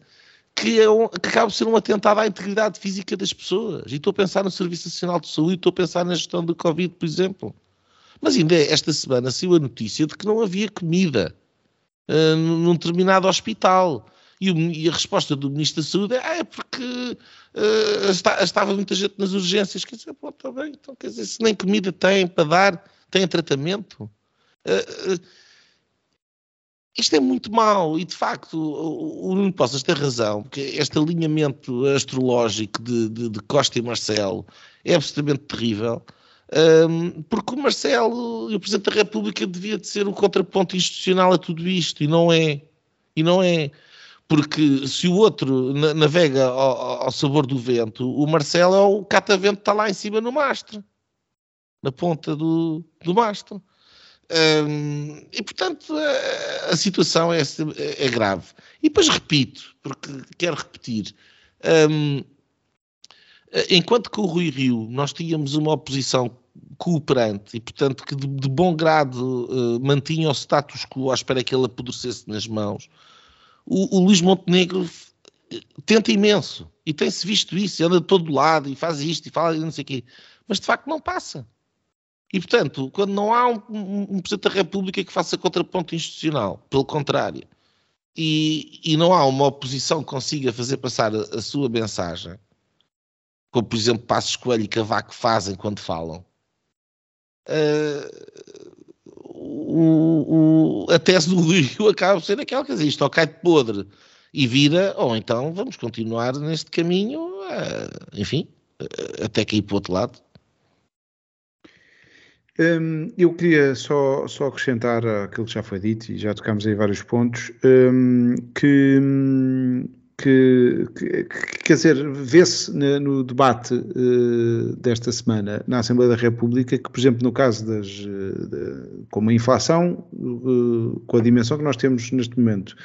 que, é um, que acaba ser um atentado à integridade física das pessoas. E estou a pensar no Serviço Nacional de Saúde, estou a pensar na gestão do Covid, por exemplo. Mas ainda esta semana saiu a notícia de que não havia comida uh, num determinado hospital. E, o, e, a resposta do Ministro da Saúde é, ah, é porque uh, está, estava muita gente nas urgências. Quer dizer, pô, está bem, então quer dizer, se nem comida tem para dar, tem tratamento. Uh, isto é muito mau e, de facto, o Nuno Poças tem razão, porque este alinhamento astrológico de, de, de Costa e Marcelo é absolutamente terrível, um, porque o Marcelo e o Presidente da República devia de ser o contraponto institucional a tudo isto, e não é. E não é. Porque se o outro navega ao, ao sabor do vento, o Marcelo é o catavento que está lá em cima no mastro, na ponta do, do mastro. E portanto a, a situação é, é, grave. E depois repito, porque quero repetir. Enquanto que o Rui Rio nós tínhamos uma oposição cooperante e, portanto, que de, de bom grado uh, mantinha o status quo à espera que ele apodrecesse nas mãos, o, o Luís Montenegro tenta imenso e tem-se visto isso, anda de todo lado e faz isto e fala e não sei o quê, mas de facto não passa. E, portanto, quando não há um, um, Presidente da República que faça contraponto institucional, pelo contrário, e, e não há uma oposição que consiga fazer passar a, a sua mensagem, como, por exemplo, Passos Coelho e Cavaco fazem quando falam, uh, o, o, a tese do Rio acaba por ser aquela, quer dizer, isto ou cai de podre e vira, ou então vamos continuar neste caminho, uh, enfim, uh, até cair para o outro lado. Um, eu queria só, só acrescentar aquilo que já foi dito e já tocámos aí vários pontos, um, que, que, que, quer dizer, vê-se no debate uh, desta semana na Assembleia da República que, por exemplo, no caso das, uh, de, como a inflação, uh, com a dimensão que nós temos neste momento,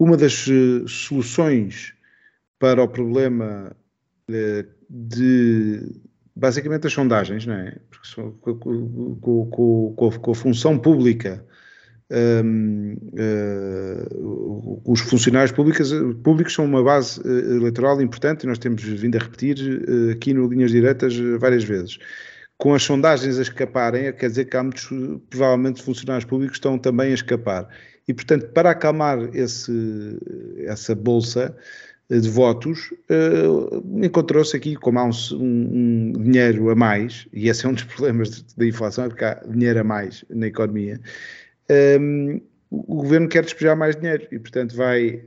uma das soluções para o problema de basicamente as sondagens, não é? Com, com, com, com, a função pública, um, uh, os funcionários públicos, públicos são uma base uh, eleitoral importante e nós temos vindo a repetir uh, aqui no Linhas Diretas várias vezes. Com as sondagens a escaparem, quer dizer que há muitos, provavelmente, funcionários públicos estão também a escapar. E, portanto, para acalmar esse, essa bolsa, de votos, uh, encontrou-se aqui, como há um, um, dinheiro a mais, e esse é um dos problemas da inflação, é porque há dinheiro a mais na economia, um, ehm, o governo quer despejar mais dinheiro e, portanto, vai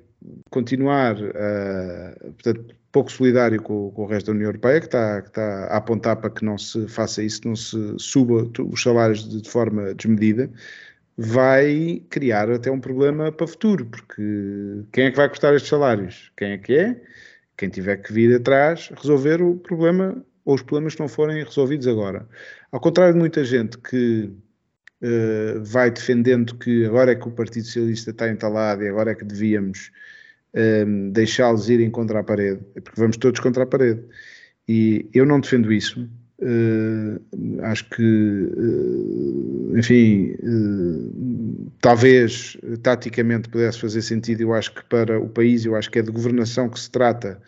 continuar uh, portanto, pouco solidário com, com, o resto da União Europeia, que está, que está, a apontar para que não se faça isso, não se suba os salários de, de forma desmedida vai criar até um problema para o futuro, porque quem é que vai cortar estes salários? Quem é que é? Quem tiver que vir atrás resolver o problema ou os problemas que não forem resolvidos agora. Ao contrário de muita gente que uh, vai defendendo que agora é que o Partido Socialista está entalado e agora é que devíamos um, eh, deixá-los irem contra a parede, é porque vamos todos contra a parede. E eu não defendo isso. Uh, acho que, uh, enfim, uh, talvez taticamente pudesse fazer sentido. Eu acho que para o país, eu acho que é de governação que se trata,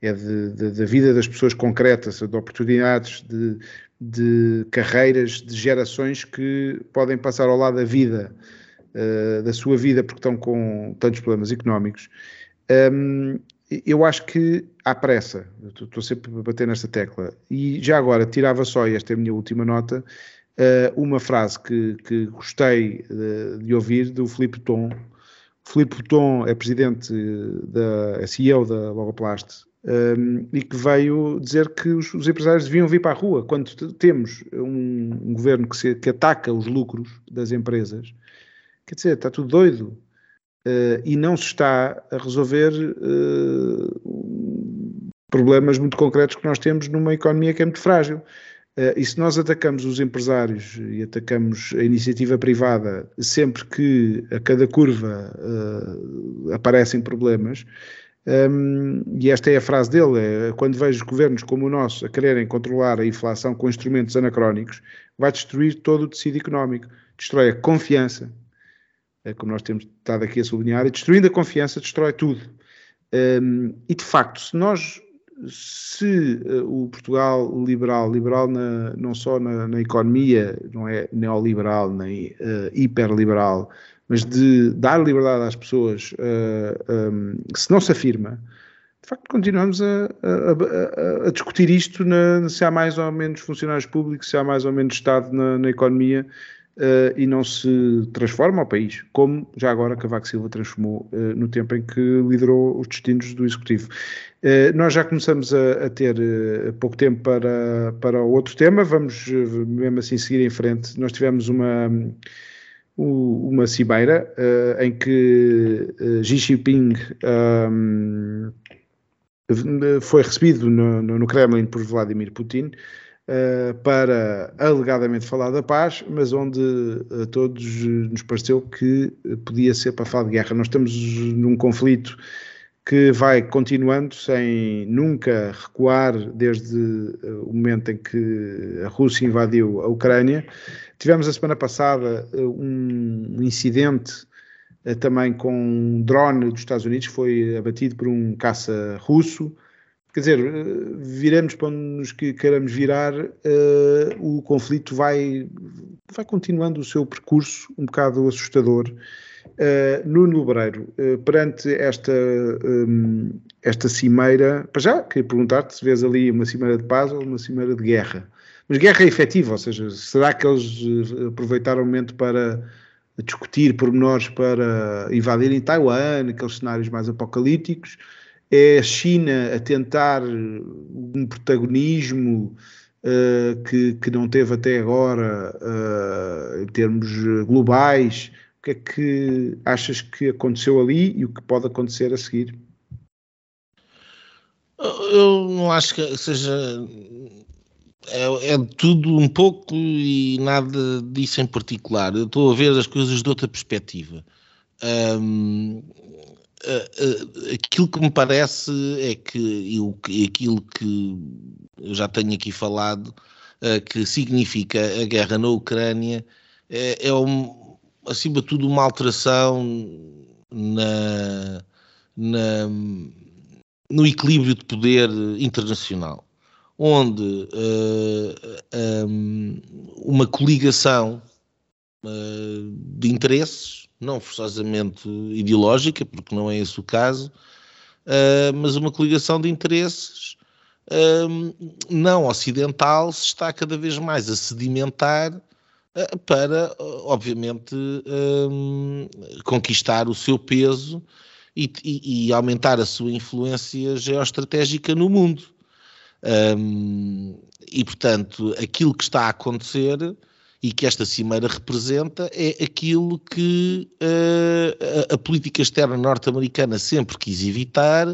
é da vida das pessoas concretas, de oportunidades, de, de, carreiras, de gerações que podem passar ao lado da vida, da sua vida, porque estão com tantos problemas económicos. Um, eu acho que há pressa, estou sempre a bater nesta tecla. E já agora, tirava só, e esta é a minha última nota, eh, uma frase que, que gostei de, ouvir do Filipe Tom. Filipe Tom é presidente da é CEO da Logoplast ehm, e que veio dizer que os, os, empresários deviam vir para a rua. Quando temos um, um governo que, se, que ataca os lucros das empresas, quer dizer, está tudo doido uh, e não se está a resolver uh, problemas muito concretos que nós temos numa economia que é muito frágil. Uh, e se nós atacamos os empresários e atacamos a iniciativa privada sempre que a cada curva aparecem problemas, um, e esta é a frase dele: é, quando vejo governos como o nosso a quererem controlar a inflação com instrumentos anacrónicos, vai destruir todo o tecido económico, destrói a confiança, como nós temos estado aqui a sublinhar, e destruindo a confiança destrói tudo. Um, e de facto, se nós, se uh, o Portugal liberal, liberal na, não só na, na, economia, não é neoliberal nem uh, hiperliberal, mas de dar liberdade às pessoas, uh, um, se não se afirma, de facto continuamos a, a, a, a discutir isto, na, se há mais ou menos funcionários públicos, se há mais ou menos Estado na, na economia, uh, e não se transforma o país, como já agora Cavaco Silva transformou uh, no tempo em que liderou os destinos do Executivo. Uh, nós já começamos a, a ter pouco tempo para, para outro tema, vamos mesmo assim seguir em frente. Nós tivemos uma uma cimeira uh, em que uh, Xi Jinping um, foi recebido no, no, Kremlin por Vladimir Putin uh, para alegadamente falar da paz, mas onde a todos nos pareceu que podia ser para falar de guerra. Nós estamos num conflito que vai continuando sem nunca recuar desde o momento em que a Rússia invadiu a Ucrânia. Tivemos a semana passada eh, um incidente eh, também com um drone dos Estados Unidos, foi abatido por um caça russo. Quer dizer, eh, viremos para onde nos queiramos virar, uh, o conflito vai, vai continuando o seu percurso um bocado assustador. Uh, Nuno uh, perante esta, um, esta cimeira, para já, queria perguntar-te se vês ali uma cimeira de paz ou uma cimeira de guerra. Mas guerra efetiva, ou seja, será que eles aproveitaram o momento para discutir pormenores para invadirem Taiwan, aqueles cenários mais apocalípticos? É a China a tentar um protagonismo uh, que, que não teve até agora uh, em termos globais? O que é que achas que aconteceu ali e o que pode acontecer a seguir? Eu não acho que seja. É, é, tudo um pouco e nada disso em particular. Eu estou a ver as coisas de outra perspectiva. Um, aquilo que me parece é que eu, aquilo que eu já tenho aqui falado, que significa a guerra na Ucrânia, é, é um, acima de tudo uma alteração na, na no equilíbrio de poder internacional, onde uh, eh, um, uma coligação uh, de interesses, não forçosamente ideológica, porque não é esse o caso, uh, mas uma coligação de interesses não ocidental se está cada vez mais a sedimentar para, obviamente, conquistar o seu peso e, e, e aumentar a sua influência geoestratégica no mundo. E, portanto, aquilo que está a acontecer e que esta cimeira representa é aquilo que uh, a, a, política externa norte-americana sempre quis evitar,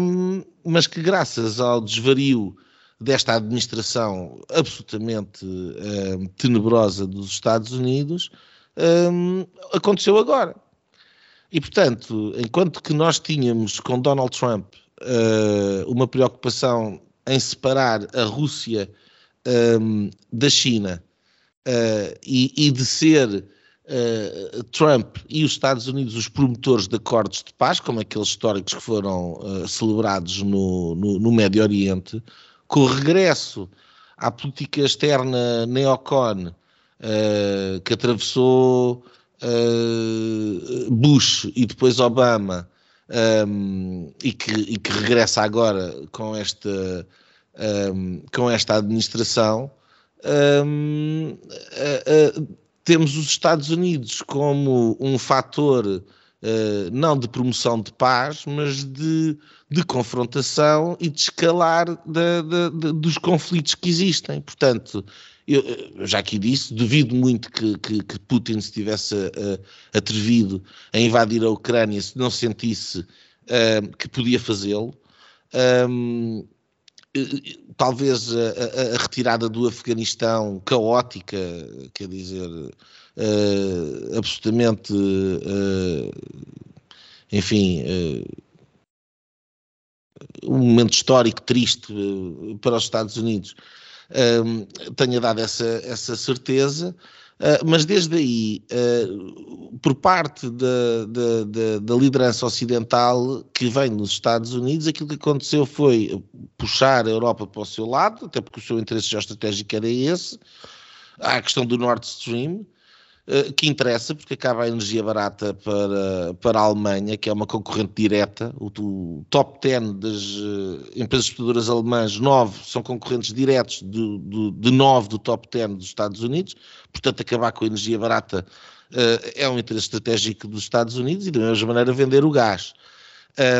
um, mas que, graças ao desvario desta administração absolutamente um, tenebrosa dos Estados Unidos, aconteceu agora. E, portanto, enquanto que nós tínhamos com Donald Trump uh, uma preocupação em separar a Rússia um, ehm, da China uh, e, e, de ser uh, Trump e os Estados Unidos os promotores de acordos de paz, como aqueles históricos que foram celebrados no, no, no Médio Oriente, com o regresso à política externa neocon que atravessou uh, Bush e depois Obama, um, e, que, e, que, regressa agora com esta, um, com esta administração, um, uh, uh, temos os Estados Unidos como um fator não de promoção de paz, mas de, de confrontação e de escalar de, de, dos conflitos que existem. Portanto, eu, já aqui disse, duvido muito que, que, que Putin se tivesse uh, atrevido a invadir a Ucrânia se não sentisse uh, que podia fazê-lo. Um, talvez a, a, retirada do Afeganistão caótica, quer dizer, uh, absolutamente, uh, enfim, uh, um momento histórico triste para os Estados Unidos, tenha dado essa, essa certeza. Uh, mas desde aí, uh, por parte da, da, da, da, liderança ocidental que vem nos Estados Unidos, aquilo que aconteceu foi puxar a Europa para o seu lado, até porque o seu interesse geoestratégico era esse. Há a questão do Nord Stream, que interessa, porque acaba a energia barata para, para a Alemanha, que é uma concorrente direta. O, o top 10 das uh, empresas exportadoras alemãs, 9 são concorrentes diretos de, de, de 9 do top 10 dos Estados Unidos. Portanto, acabar com a energia barata uh, é um interesse estratégico dos Estados Unidos e, da mesma maneira, vender o gás.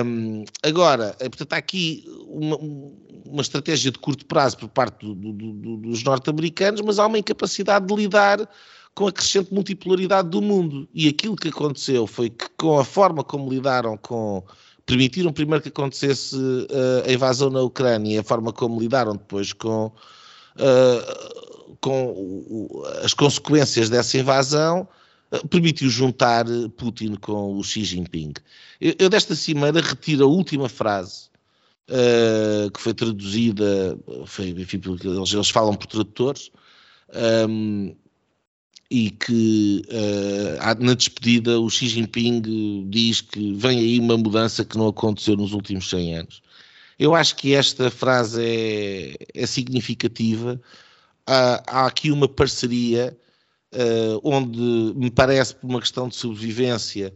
Um, agora, portanto, há aqui uma, uma, estratégia de curto prazo por parte do, do, do, dos norte-americanos, mas há uma incapacidade de lidar com a crescente multipolaridade do mundo. E aquilo que aconteceu foi que, com a forma como lidaram com. permitiram primeiro que acontecesse uh, a invasão na Ucrânia e a forma como lidaram depois com. Uh, com as consequências dessa invasão, uh, permitiu juntar Putin com o Xi Jinping. Eu, eu desta cimeira retiro a última frase que foi traduzida, foi, enfim, eles, eles falam por tradutores, um, e que uh, na despedida o Xi Jinping diz que vem aí uma mudança que não aconteceu nos últimos 100 anos. Eu acho que esta frase é, é significativa. Uh, há aqui uma parceria uh, onde me parece, por uma questão de sobrevivência,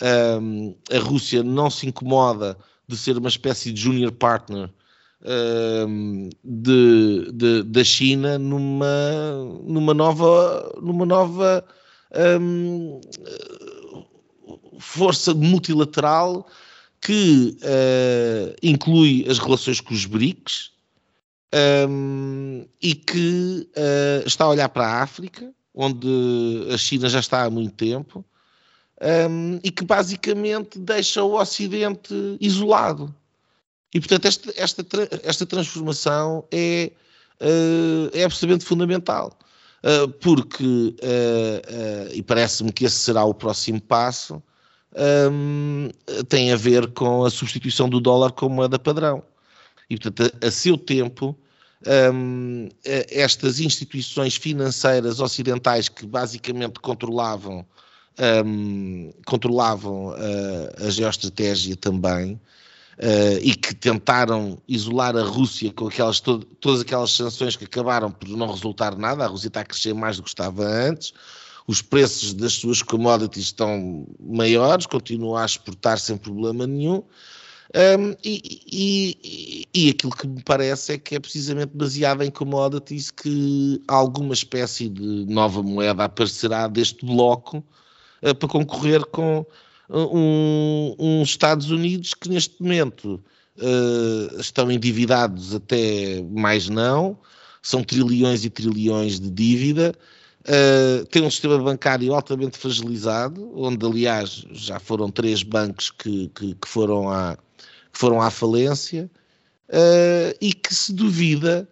a Rússia não se incomoda de ser uma espécie de junior partner de, de, da China numa, numa nova, numa nova um, força multilateral que uh, inclui as relações com os BRICS, um, e que uh, está a olhar para a África, onde a China já está há muito tempo, um, e que basicamente deixa o Ocidente isolado. E, portanto, esta, esta, esta transformação é, uh, é absolutamente fundamental. Uh, porque, uh, e parece-me que esse será o próximo passo, um, tem a ver com a substituição do dólar como moeda padrão. E, portanto, a, a seu tempo, um, estas instituições financeiras ocidentais que basicamente controlavam, um, controlavam a, a geoestratégia também, Uh, e que tentaram isolar a Rússia com aquelas, todo, todas aquelas sanções que acabaram por não resultar nada. A Rússia está a crescer mais do que estava antes, os preços das suas commodities estão maiores, continuam a exportar sem problema nenhum. Um, e, e, e, aquilo que me parece é que é precisamente baseado em commodities que alguma espécie de nova moeda aparecerá deste bloco uh, para concorrer com um, um, Estados Unidos que neste momento uh, estão endividados até mais não, são trilhões e trilhões de dívida, uh, tem um sistema bancário altamente fragilizado, onde aliás já foram três bancos que, que, que foram, à, que foram à falência, uh, e que se duvida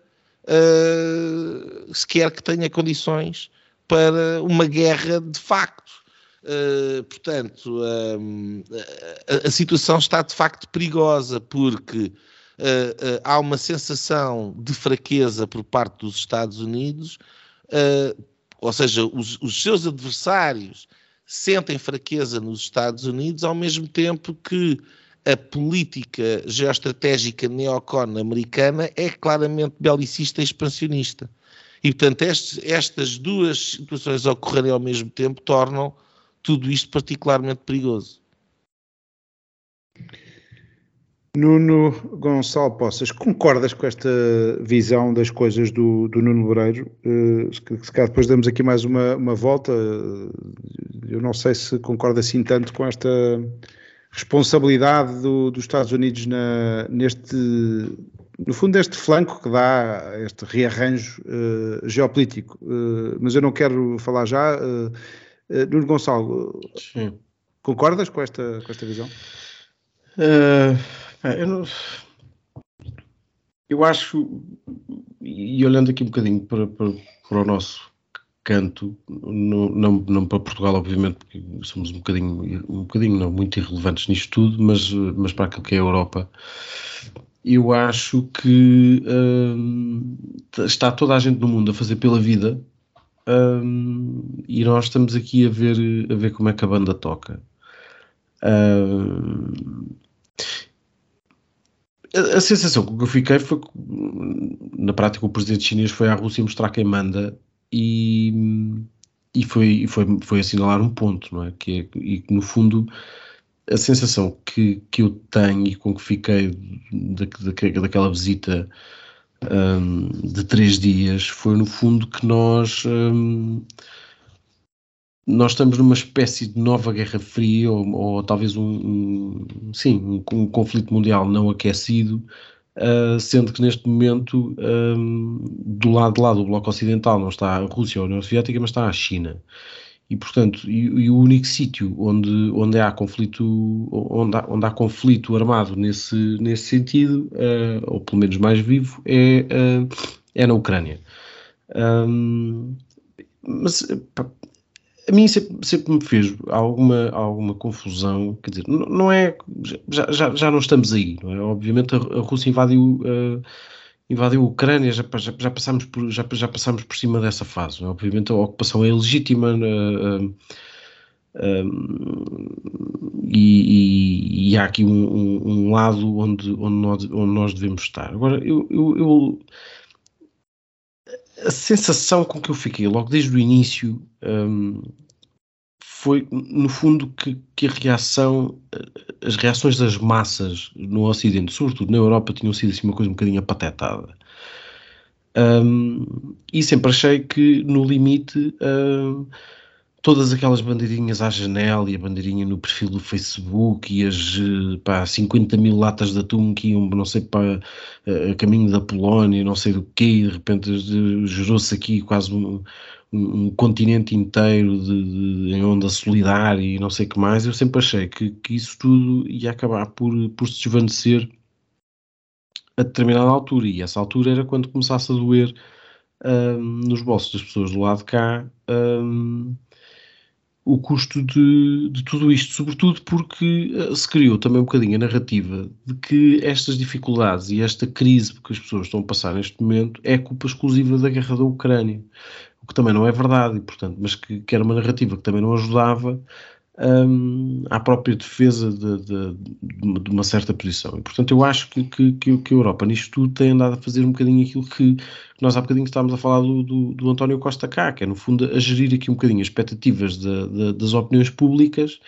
sequer que tenha condições para uma guerra de facto. Uh, portanto, um, a, a, situação está de facto perigosa porque uh, uh, há uma sensação de fraqueza por parte dos Estados Unidos, ou seja, os, os, seus adversários sentem fraqueza nos Estados Unidos, ao mesmo tempo que a política geoestratégica neocon americana é claramente belicista e expansionista. E, portanto, estas duas situações ocorrerem ao mesmo tempo tornam tudo isto particularmente perigoso. Nuno Gonçalo Poças, concordas com esta visão das coisas do, do Nuno Moreiro? Uh, se, se calhar depois damos aqui mais uma, uma volta. Eu não sei se concorda assim tanto com esta responsabilidade do, dos Estados Unidos na, neste, no fundo, este flanco que dá este rearranjo uh, geopolítico. Uh, mas eu não quero falar já. Uh, Uh, Nuno Gonçalo, Sim. concordas com esta, com esta visão? Uh, eu, não, eu acho, e olhando aqui um bocadinho para, para, para o nosso canto, não, não, não, para Portugal, obviamente, porque somos um bocadinho, um bocadinho não, muito irrelevantes nisto tudo, mas, mas para aquilo que é a Europa, eu acho que uh, está toda a gente no mundo a fazer pela vida um, e nós estamos aqui a ver, a ver como é que a banda toca. Um, a, a, sensação com que eu fiquei foi que, na prática, o presidente chinês foi à Rússia mostrar quem manda e, e, foi, e foi, foi assinalar um ponto, não é? Que é, e no fundo, a sensação que, que eu tenho e com que fiquei da, da, daquela visita um, de três dias foi no fundo que nós um, nós estamos numa espécie de nova guerra fria ou, ou talvez um, um sim um, um, conflito mundial não aquecido uh, sendo que neste momento do lado de lá do bloco ocidental não está a Rússia ou a União Soviética mas está a China e portanto e, e o único sítio onde onde há conflito onde há, onde há conflito armado nesse nesse sentido uh, ou pelo menos mais vivo é uh, é na Ucrânia um, mas pá, a mim sempre, sempre, me fez alguma, alguma confusão, quer dizer, não, não é, já, já, já não estamos aí, não é? Obviamente a, a Rússia invadiu uh, invadiu a Ucrânia, já, já, já, passamos por, já, já passamos por cima dessa fase. É? Obviamente a ocupação é legítima uh, uh, e, e, e, há aqui um, um, um, lado onde, onde, nós, onde nós devemos estar. Agora, eu, eu, eu, a sensação com que eu fiquei logo desde o início um, foi, no fundo, que, que, a reação, as reações das massas no Ocidente, sobretudo na Europa, tinham sido assim uma coisa um bocadinho apatetada. Um, e sempre achei que, no limite, um, todas aquelas bandeirinhas à janela e a bandeirinha no perfil do Facebook e as pá, 50 mil latas de atum que iam, não sei, para a caminho da Polónia, não sei do quê, e de repente gerou-se aqui quase um, um, continente inteiro de, de, em onda solidária e não sei o que mais. Eu sempre achei que, que isso tudo ia acabar por, por se desvanecer a determinada altura, e essa altura era quando começasse a doer um, nos bolsos das pessoas do lado de cá. Um, o custo de, de, tudo isto, sobretudo porque eh, se criou também um bocadinho a narrativa de que estas dificuldades e esta crise que as pessoas estão a passar neste momento é culpa exclusiva da guerra da Ucrânia, que também não é verdade, e, portanto, mas que, que era uma narrativa que também não ajudava um, à própria defesa de, de, de, uma certa posição. E, portanto, eu acho que, que, que, a Europa nisto tudo tem andado a fazer um bocadinho aquilo que nós há bocadinho estávamos a falar do, do, do António Costa cá, que é, no fundo, a gerir aqui um bocadinho as expectativas de, das opiniões públicas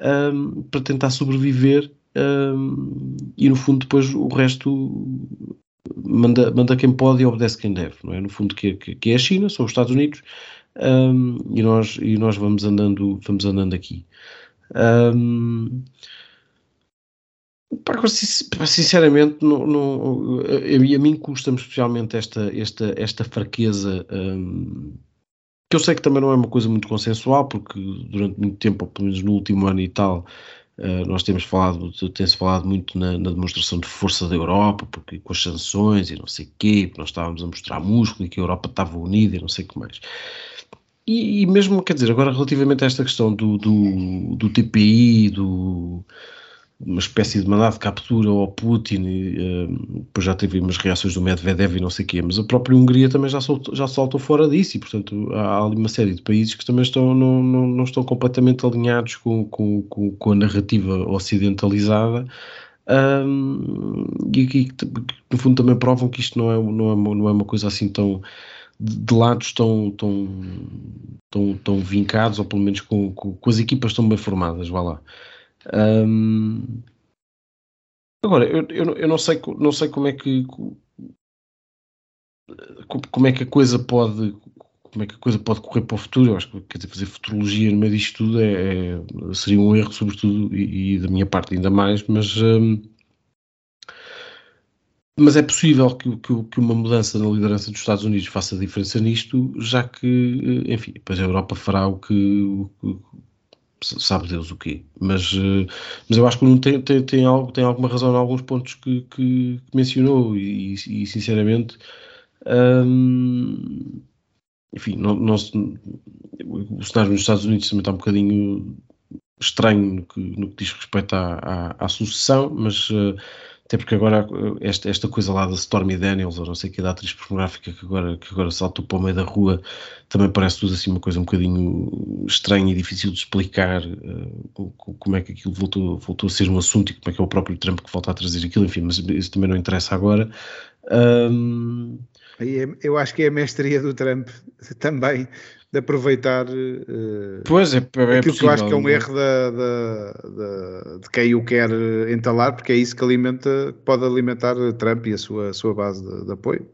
um, para tentar sobreviver um, e, no fundo, depois o resto manda, manda quem pode e obedece quem deve, não é? No fundo, que, que, que é a China, são os Estados Unidos, um, e, nós, e nós vamos andando, vamos andando aqui. Um, sinceramente, não, não, a, a mim custa-me especialmente esta, esta, esta fraqueza. Um, que eu sei que também não é uma coisa muito consensual, porque durante muito tempo, ou pelo menos no último ano e tal, uh, nós temos falado, tem-se falado muito na, na, demonstração de força da Europa, porque com as sanções e não sei o quê, porque nós estávamos a mostrar músculo e que a Europa estava unida e não sei o que mais. E, e, mesmo, quer dizer, agora relativamente a esta questão do, do, do TPI, do, uma espécie de mandado de captura ao Putin, e, uh, depois já teve umas reações do Medvedev e não sei o quê, mas a própria Hungria também já, soltou, já saltou fora disso e, portanto, há ali uma série de países que também estão, não, não, não estão completamente alinhados com, com, com, com a narrativa ocidentalizada um, e que, no fundo, também provam que isto não é, não é, não é uma coisa assim tão de lados tão, tão, tão, tão vincados, ou pelo menos com, com, com as equipas tão bem formadas, vá lá. Um, agora, eu, eu, eu, não, sei, não sei como é que como é que a coisa pode como é que a coisa pode correr para o futuro, eu acho que quer dizer, fazer futurologia no meio disto tudo é, é seria um erro, sobretudo, e, e, da minha parte ainda mais, mas mas é possível que, que, que, uma mudança na liderança dos Estados Unidos faça diferença nisto, já que, enfim, depois a Europa fará o que sabe Deus o quê. Mas, eh, mas eu acho que não tem, tem, tem, algo, tem alguma razão em alguns pontos que, que, que mencionou e, e sinceramente, hum, enfim, não, não, o cenário nos Estados Unidos também está um bocadinho estranho no que, no que diz respeito à, à, à sucessão, mas uh, até porque agora esta, esta coisa lá da Stormy Daniels, ou não sei que, da atriz pornográfica que agora, que agora saltou para o meio da rua, também parece tudo assim uma coisa um bocadinho estranha e difícil de explicar uh, como é que aquilo voltou, voltou a ser um assunto e como é que é o próprio Trump que volta a trazer aquilo, enfim, mas isso também não interessa agora. Um... Eu acho que é a mestria do Trump também de aproveitar uh, pois é, é aquilo possível, que eu acho que é um é? erro da, da, da, de quem o quer entalar, porque é isso que alimenta, pode alimentar Trump e a sua, a sua base de, de apoio.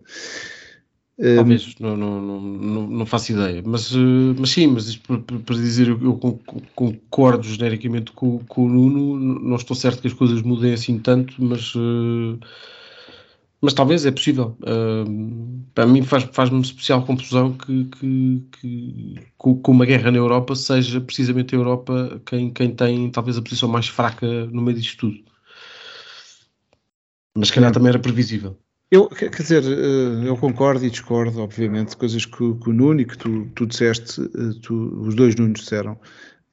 Talvez, um, não, não, não, não, faço ideia, mas, mas sim, mas para, para dizer, eu, eu concordo genericamente com, com o Nuno, não estou certo que as coisas mudem assim tanto, mas uh, mas talvez é possível. Uh, para mim faz-me faz especial confusão que, que, que, com uma guerra na Europa seja precisamente a Europa quem, quem tem talvez a posição mais fraca no meio disto tudo. Mas se calhar também era previsível. Eu, quer dizer, eh, eu concordo e discordo, obviamente, coisas que, que o Nuno e que tu, tu disseste, eh, tu, os dois Nunos disseram.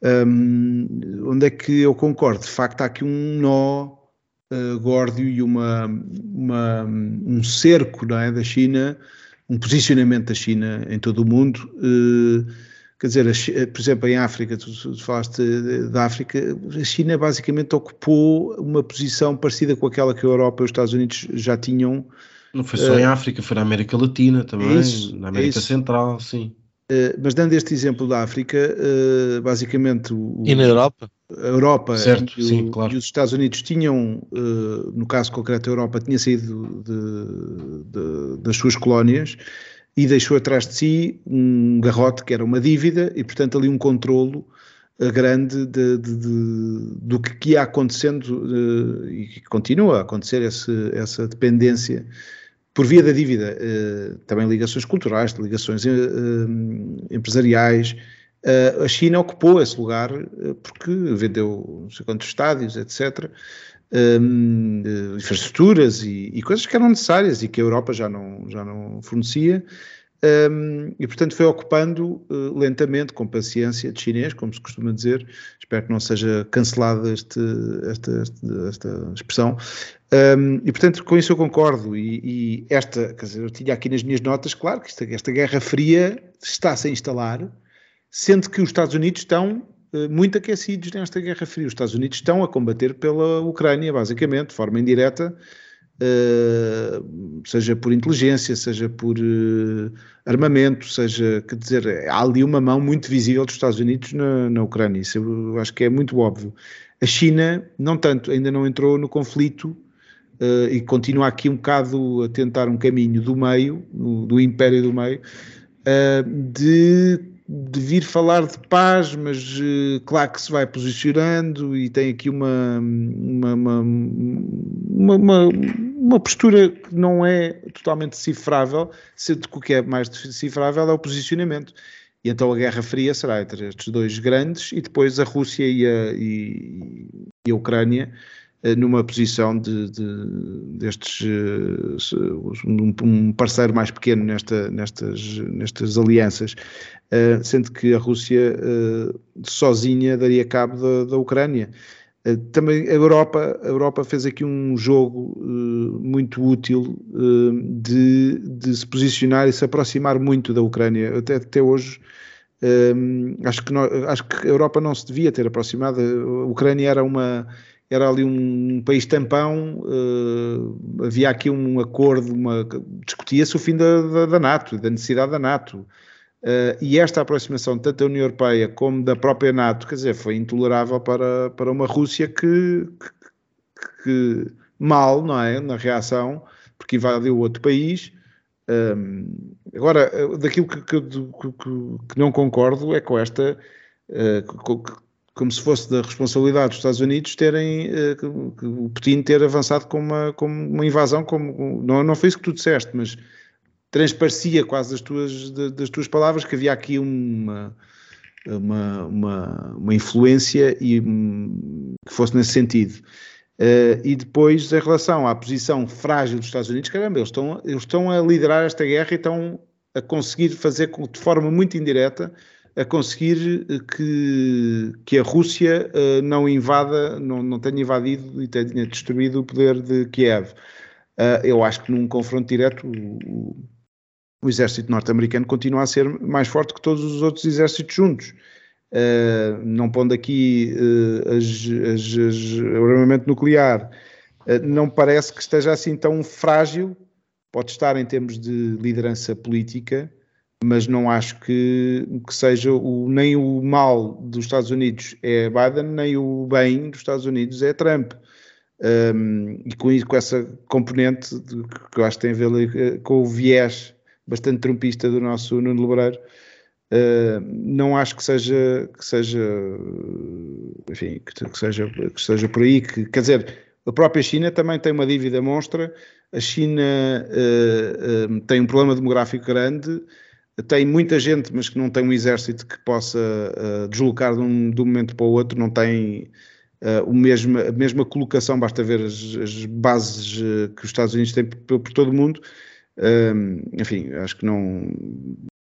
Um, onde é que eu concordo? De facto, há aqui um nó uh, górdio e uma, uma, um cerco não é, da China, um posicionamento da China em todo o mundo. Uh, quer dizer, a, por exemplo, em África, tu, tu falaste da África, a China basicamente ocupou uma posição parecida com aquela que a Europa e os Estados Unidos já tinham. Não foi só uh, em África, foi na América Latina também, é isso, na América é Central, sim. Uh, mas dando este exemplo da África, uh, basicamente. O, e na Europa? A Europa certo, e, sim, o, claro. e, os Estados Unidos tinham, uh, no caso concreto a Europa, tinha saído de, de, das suas colónias e deixou atrás de si um garrote que era uma dívida e, portanto, ali um controlo uh, grande de, de, de, do que ia acontecendo uh, e que continua a acontecer esse, essa dependência por via da dívida, uh, também ligações culturais, ligações empresariais. A China ocupou esse lugar porque vendeu não sei quantos estádios, etc um, infraestruturas e, e, coisas que eram necessárias e que a Europa já não, já não fornecia. Um, e, portanto, foi ocupando uh, lentamente, com paciência, de chinês, como se costuma dizer. Espero que não seja cancelada este, esta, esta, esta, expressão. Um, e, portanto, com isso eu concordo. E, e, esta, quer dizer, eu tinha aqui nas minhas notas, claro, que esta, esta Guerra Fria está-se a instalar, sendo que os Estados Unidos estão eh, muito aquecidos nesta Guerra Fria. Os Estados Unidos estão a combater pela Ucrânia, basicamente, de forma indireta, eh, seja por inteligência, seja por eh, armamento, seja, quer dizer, há ali uma mão muito visível dos Estados Unidos na, na Ucrânia. Isso eu acho que é muito óbvio. A China, não tanto, ainda não entrou no conflito e continua aqui um bocado a tentar um caminho do meio, do império do meio, de de vir falar de paz, mas uh, claro que se vai posicionando e tem aqui uma uma, uma, uma, uma, postura que não é totalmente decifrável, sendo que o que é mais decifrável é o posicionamento. E então a Guerra Fria será entre estes dois grandes e depois a Rússia e a, e, e a Ucrânia eh, numa posição de, de destes uh, um, parceiro mais pequeno nesta, nestas, nestas alianças, uh, sendo que a Rússia sozinha daria cabo da, da Ucrânia. também a Europa, a Europa fez aqui um jogo muito útil de, de, se posicionar e se aproximar muito da Ucrânia. Até, até hoje acho, que acho que a Europa não se devia ter aproximado. A Ucrânia era uma era ali um país tampão, uh, havia aqui um acordo, discutia-se o fim da, da, da, NATO, da necessidade da NATO. Uh, e esta aproximação, tanto da União Europeia como da própria NATO, quer dizer, foi intolerável para, para uma Rússia que, que, que mal, não é, na reação, porque invadiu outro país. Um, eh, agora, daquilo que, que, que, não concordo é com esta, uh, como se fosse da responsabilidade dos Estados Unidos terem uh, que, o Putin ter avançado com uma, com uma invasão, como, não, não foi isso que tu disseste, mas transparecia quase das tuas, das tuas palavras que havia aqui uma, uma, uma, uma influência e um, que fosse nesse sentido. Uh, e depois, em relação à posição frágil dos Estados Unidos, caramba, eles estão, eles estão a liderar esta guerra e estão a conseguir fazer de forma muito indireta a conseguir eh, que, que a Rússia uh, não invada, não, não tenha invadido e tenha destruído o poder de Kiev. Uh, eu acho que num confronto direto o, o exército norte-americano continua a ser mais forte que todos os outros exércitos juntos. Uh, não pondo aqui o armamento nuclear, não parece que esteja assim tão frágil, pode estar em termos de liderança política, mas não acho que, que seja o, nem o mal dos Estados Unidos é Biden, nem o bem dos Estados Unidos é Trump. Um, e com, com essa componente de, que eu acho que tem a ver eh, com o viés bastante trumpista do nosso Nuno Lebreiro, uh, não acho que seja, que seja enfim, que, que, seja, que seja por aí, que, quer dizer, a própria China também tem uma dívida monstra, a China uh, uh, tem um problema demográfico grande, tem muita gente, mas que não tem um exército que possa uh, deslocar de um, de um, momento para o outro, não tem uh, o mesmo, a mesma colocação, basta ver as, as bases uh, que os Estados Unidos têm por, por todo o mundo. enfim, acho que não.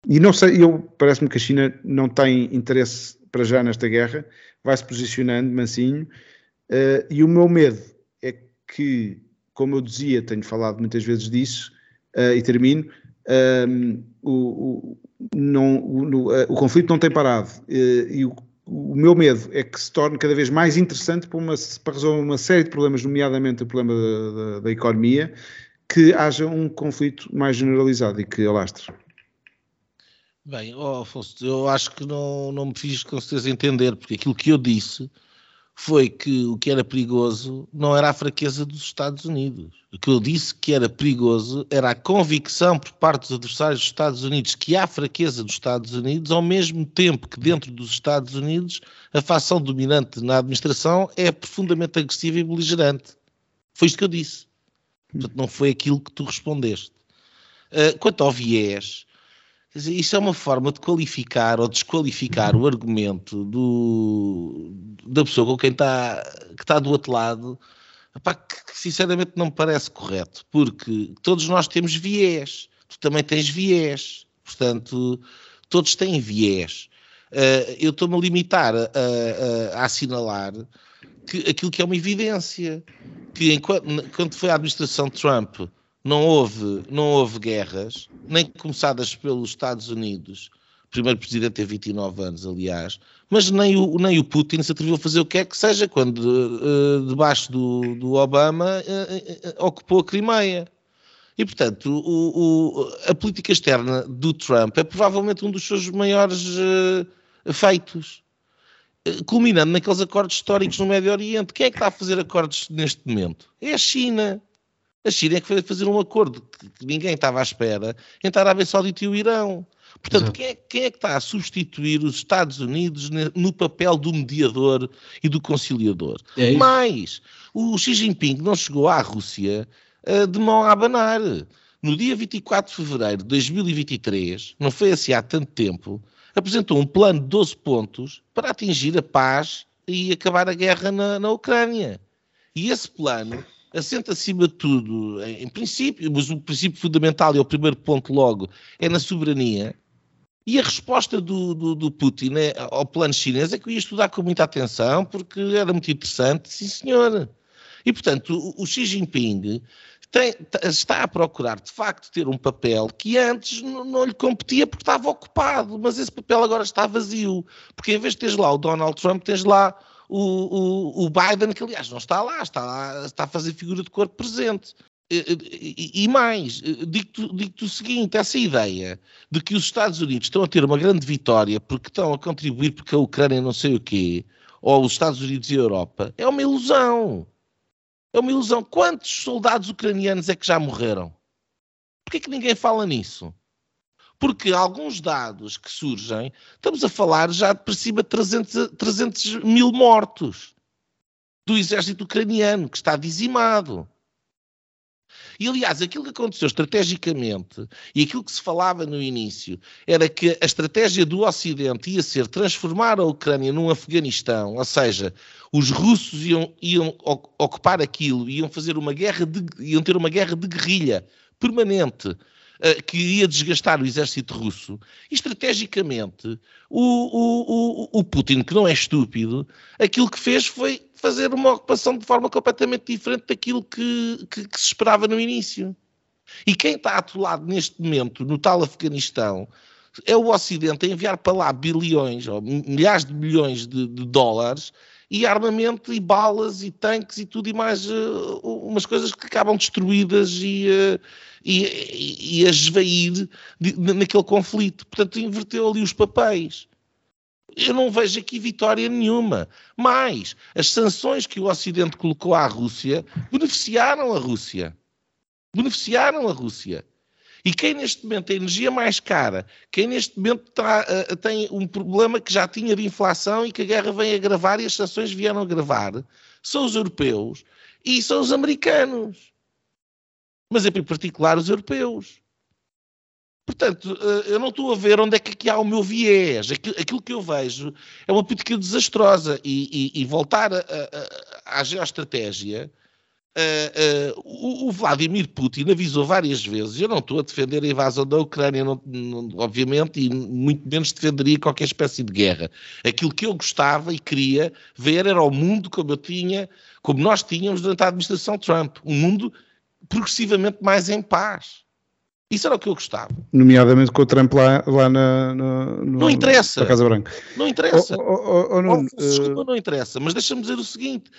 E não sei, eu parece-me que a China não tem interesse para já nesta guerra, vai se posicionando mansinho, e o meu medo é que, como eu dizia, tenho falado muitas vezes disso, e termino um, o, o, não, o, o, conflito não tem parado eh, e o, o, meu medo é que se torne cada vez mais interessante para, uma, para resolver uma série de problemas, nomeadamente o problema da, da, da economia, que haja um conflito mais generalizado e que alastre. Bem, oh, Afonso, eu acho que não, não me fiz com certeza entender, porque aquilo que eu disse foi que o que era perigoso não era a fraqueza dos Estados Unidos. O que eu disse que era perigoso era a convicção por parte dos adversários dos Estados Unidos que há fraqueza dos Estados Unidos, ao mesmo tempo que dentro dos Estados Unidos a facção dominante na administração é profundamente agressiva e beligerante. Foi isto que eu disse. Portanto, não foi aquilo que tu respondeste. Uh, quanto ao viés, Dizer, isso é uma forma de qualificar ou desqualificar o argumento do, da pessoa com quem está, que está do outro lado, epá, que, que sinceramente não me parece correto, porque todos nós temos viés, tu também tens viés, portanto, todos têm viés. Uh, eu estou-me a limitar a, a, a, assinalar que aquilo que é uma evidência, que enquanto, quando foi a administração Trump não houve, não houve guerras, nem começadas pelos Estados Unidos, primeiro presidente tem 29 anos, aliás, mas nem o, nem o Putin se atreveu a fazer o que é que seja quando, uh, debaixo do, do Obama, uh, uh, ocupou a Crimeia. E, portanto, o, o, a política externa do Trump é provavelmente um dos seus maiores feitos. Culminando naqueles acordos históricos no Médio Oriente. Quem é que está a fazer acordos neste momento? É a China. A China é que foi fazer um acordo que ninguém estava à espera entre a Arábia Saudita e o Irão. Portanto, quem é, quem é, que está a substituir os Estados Unidos no papel do mediador e do conciliador? É Mais, o Xi Jinping não chegou à Rússia uh, de mão a abanar. No dia 24 de fevereiro de 2023, não foi assim há tanto tempo, apresentou um plano de 12 pontos para atingir a paz e acabar a guerra na, na Ucrânia. E esse plano assenta acima de tudo, em, em, princípio, mas o princípio fundamental e o primeiro ponto logo é na soberania. E a resposta do, do, do Putin é, ao plano chinês é que eu ia estudar com muita atenção porque era muito interessante, sim senhor. E portanto, o, o Xi Jinping tem, está a procurar de facto ter um papel que antes não, não, lhe competia porque estava ocupado, mas esse papel agora está vazio. Porque em vez de teres lá o Donald Trump, tens lá o, o, o Biden, que aliás não está lá, está lá, está a fazer figura de corpo presente. E, e, e mais, digo-te digo o seguinte: essa ideia de que os Estados Unidos estão a ter uma grande vitória porque estão a contribuir porque a Ucrânia não sei o quê, ou os Estados Unidos e a Europa, é uma ilusão. É uma ilusão. Quantos soldados ucranianos é que já morreram? Por que é que ninguém fala nisso? Porque alguns dados que surgem, estamos a falar já de por cima de 300, 300 mil mortos do exército ucraniano, que está dizimado. E, aliás, aquilo que aconteceu estrategicamente e aquilo que se falava no início era que a estratégia do Ocidente ia ser transformar a Ucrânia num Afeganistão, ou seja, os russos iam, iam ocupar aquilo, iam fazer uma guerra de, iam ter uma guerra de guerrilha permanente que ia desgastar o exército russo, e estrategicamente o, o, o, o Putin, que não é estúpido, aquilo que fez foi fazer uma ocupação de forma completamente diferente daquilo que, que, que se esperava no início. E quem está atolado neste momento no tal Afeganistão é o Ocidente a enviar para lá bilhões ou milhares de milhões de, de dólares e armamento e balas e tanques e tudo e mais uh, umas coisas que acabam destruídas e, uh, e, e, a esvair de, naquele conflito. Portanto, inverteu ali os papéis. Eu não vejo aqui vitória nenhuma. Mas as sanções que o Ocidente colocou à Rússia beneficiaram a Rússia. Beneficiaram a Rússia. E quem neste momento tem energia mais cara, quem neste momento uh, tem um problema que já tinha de inflação e que a guerra vem agravar e as sanções vieram agravar, são os europeus e são os americanos. Mas é em particular os europeus. Portanto, uh, eu não estou a ver onde é que aqui há o meu viés. Aquilo, que eu vejo é uma política desastrosa e, e, e voltar a, a, à geoestratégia Uh, uh, o, o, Vladimir Putin avisou várias vezes. Eu não estou a defender a invasão da Ucrânia, não, não, obviamente, e muito menos defenderia qualquer espécie de guerra. Aquilo que eu gostava e queria ver era o mundo como eu tinha, como nós tínhamos durante a administração Trump, um mundo progressivamente mais em paz. Isso era o que eu gostava. Nomeadamente com o Trump lá, lá na, no, não interessa. na Casa Branca. Não interessa. Oh, oh, oh, não, desculpa, uh... não interessa. Mas deixa-me dizer o seguinte: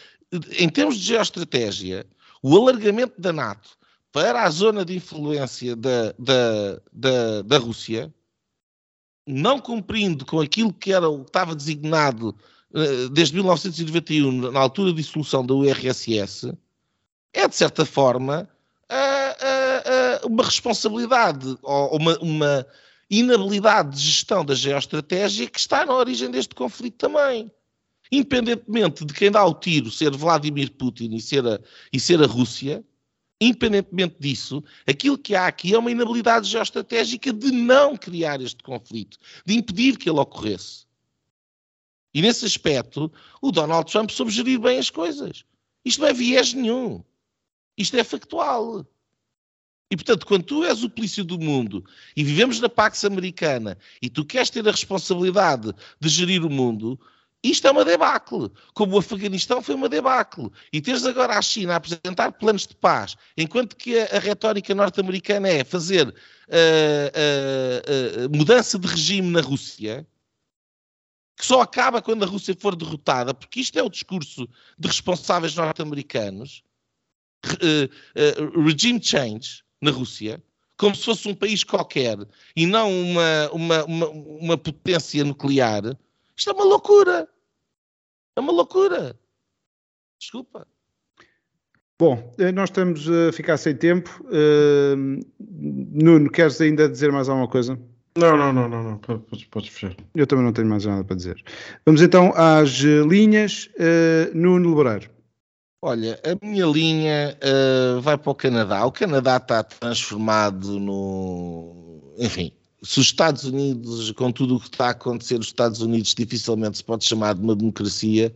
em termos de geoestratégia, o alargamento da NATO para a zona de influência da, da, da, da Rússia, não cumprindo com aquilo que era o que estava designado uh, desde 1991, na altura da dissolução da URSS, é de certa forma uh, uma responsabilidade ou uma, uma inabilidade de gestão da geoestratégia que está na origem deste conflito também independentemente de quem dá o tiro ser Vladimir Putin e ser a, e ser a Rússia, independentemente disso, aquilo que há aqui é uma inabilidade geoestratégica de não criar este conflito, de impedir que ele ocorresse. E nesse aspecto, o Donald Trump soube gerir bem as coisas. Isto não é viés nenhum. Isto é factual. E, portanto, quando tu és o polícia do mundo e vivemos na Pax Americana e tu queres ter a responsabilidade de gerir o mundo, isto é uma debacle, como o Afeganistão foi uma debacle. E teres agora a China a apresentar planos de paz, enquanto que a, a retórica norte-americana é fazer uh, uh, uh, mudança de regime na Rússia, que só acaba quando a Rússia for derrotada, porque isto é o discurso de responsáveis norte-americanos, regime change na Rússia, como se fosse um país qualquer e não uma, uma, uma, uma potência nuclear isto é uma loucura. É uma loucura. Desculpa. Bom, eh, nós estamos a ficar sem tempo. Uh, Nuno, queres ainda dizer mais alguma coisa? Não, não, não, não, não. Podes, podes fechar. Eu também não tenho mais nada para dizer. Vamos então às linhas. Uh, Nuno Lebrar. Olha, a minha linha uh, vai para o Canadá. O Canadá está transformado no. Enfim, se os Estados Unidos, com tudo o que está a acontecer, os Estados Unidos dificilmente se pode chamar de uma democracia,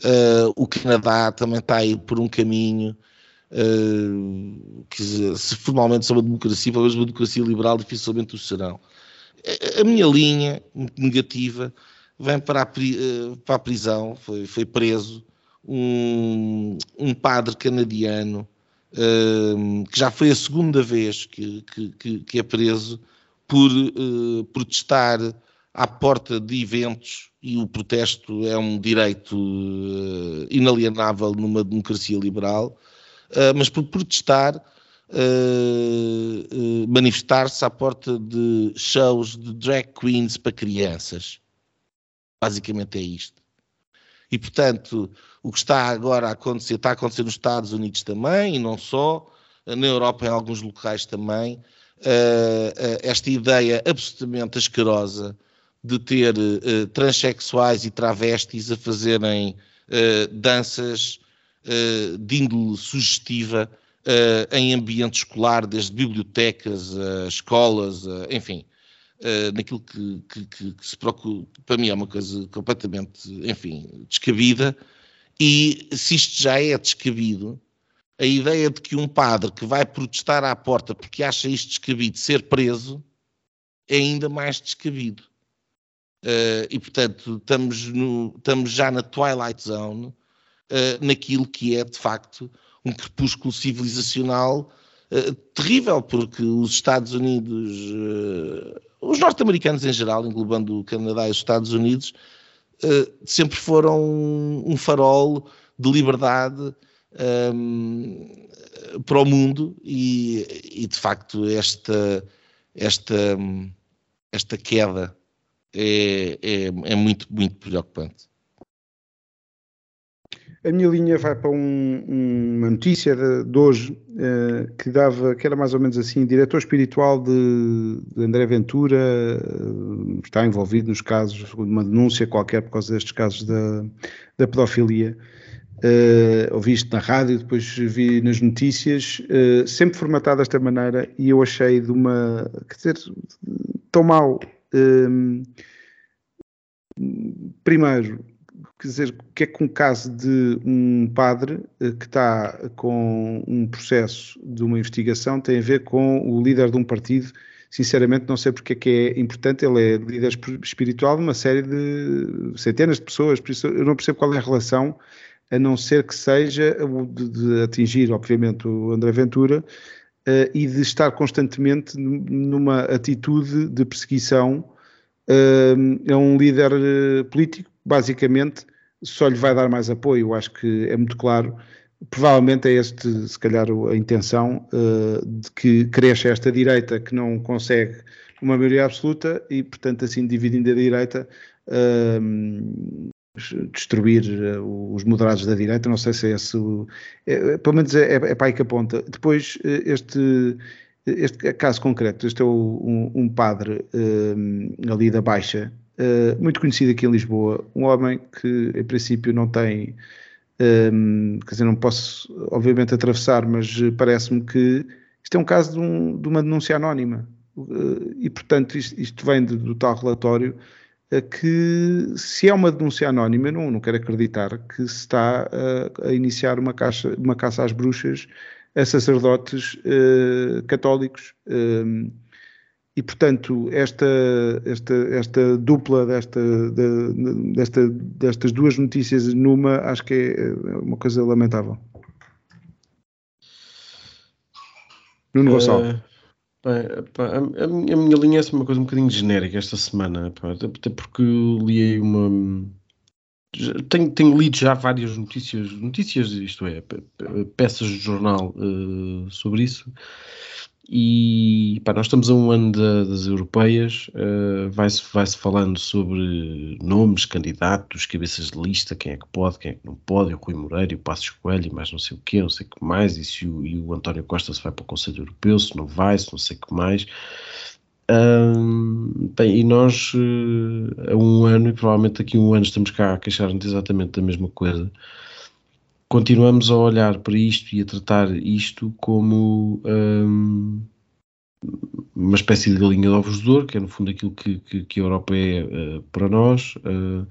uh, o Canadá também está aí por um caminho uh, que, se formalmente são uma democracia, talvez uma democracia liberal, dificilmente o serão. A, minha linha negativa vem para a, para a prisão, foi, foi preso um, um padre canadiano que já foi a segunda vez que, que, que é preso por uh, protestar à porta de eventos, e o protesto é um direito uh, inalienável numa democracia liberal, uh, mas por protestar, manifestar-se à porta de shows de drag queens para crianças. Basicamente é isto. E, portanto, o que está agora a acontecer, está a acontecer nos Estados Unidos também, e não só, na Europa em alguns locais também, uh, esta ideia absolutamente asquerosa de ter uh, transexuais e travestis a fazerem uh, danças de índole sugestiva em ambiente escolar, desde bibliotecas, escolas, enfim, naquilo que, que, que, que, se procura, para mim é uma coisa completamente, enfim, descabida, e se isto já é descabido, a ideia de que um padre que vai protestar à porta porque acha isto descabido ser preso é ainda mais descabido. Uh, e, portanto, estamos, no, estamos, já na Twilight Zone, uh, naquilo que é, de facto, um crepúsculo civilizacional uh, terrível, porque os Estados Unidos, os norte-americanos em geral, englobando o Canadá e os Estados Unidos, sempre foram um farol de liberdade um, para o mundo e, e, de facto esta, esta, esta queda é, é, é muito, muito preocupante. A minha linha vai para um, uma notícia de, de hoje uh, que dava, que era mais ou menos assim, diretor espiritual de, de André Ventura uh, está envolvido nos casos uma denúncia qualquer por causa destes casos da, da pedofilia uh, ouvi isto na rádio, depois vi nas notícias, uh, sempre formatado desta maneira, e eu achei de uma. quer dizer, tão mal. Primeiro, quer dizer, o que é que um caso de um padre uh, que está com um processo de uma investigação tem a ver com o líder de um partido? Sinceramente, não sei porque é que é importante. Ele é líder espiritual de uma série de centenas de pessoas, por isso eu não percebo qual é a relação a não ser que seja o de, de atingir, obviamente, o André Ventura uh, e de estar constantemente numa atitude de perseguição uh, a um líder político, basicamente, só lhe vai dar mais apoio. Acho que é muito claro. Provavelmente é este, se calhar, a intenção de que cresça esta direita que não consegue uma maioria absoluta e, portanto, assim dividindo a direita, destruir os moderados da direita, não sei se é esse, é, pelo menos é, é, para aí que aponta. Depois, este, este caso concreto, este é o, um, um, padre ali da Baixa, muito conhecido aqui em Lisboa, um homem que em princípio não tem um, quer dizer, não posso, obviamente, atravessar, mas parece-me que isto é um caso de, um, de uma denúncia anónima. Uh, e, portanto, isto, isto vem do, do tal relatório que, se é uma denúncia anónima, não, não quero acreditar que se está uh, a iniciar uma, caixa, uma caça às bruxas a sacerdotes uh, católicos. Um, e, portanto, esta, esta, esta dupla desta, de, desta, destas duas notícias numa, acho que é uma coisa lamentável. Nuno Gonçalves. Uh, a, a, minha linha é uma coisa um bocadinho genérica esta semana, pá, até porque li uma. Tenho, tenho, lido já várias notícias, notícias, isto é, peças de jornal uh, sobre isso, e pá, nós estamos a um ano das europeias, uh, vai-se vai -se falando sobre nomes, candidatos, cabeças de lista, quem é que pode, quem é que não pode, o Rui Moreira, o Passos Coelho, e mais não sei o quê, não sei o que mais, e se o, e o António Costa se vai para o Conselho Europeu, se não vai, se não sei o que mais. Um, bem, e nós uh, um ano, e provavelmente daqui a um ano estamos cá a queixar-nos exatamente da mesma coisa continuamos a olhar para isto e a tratar isto como um, uma espécie de galinha de ovos de ouro, que é no fundo aquilo que, que, que a Europa é uh, para nós. Uh,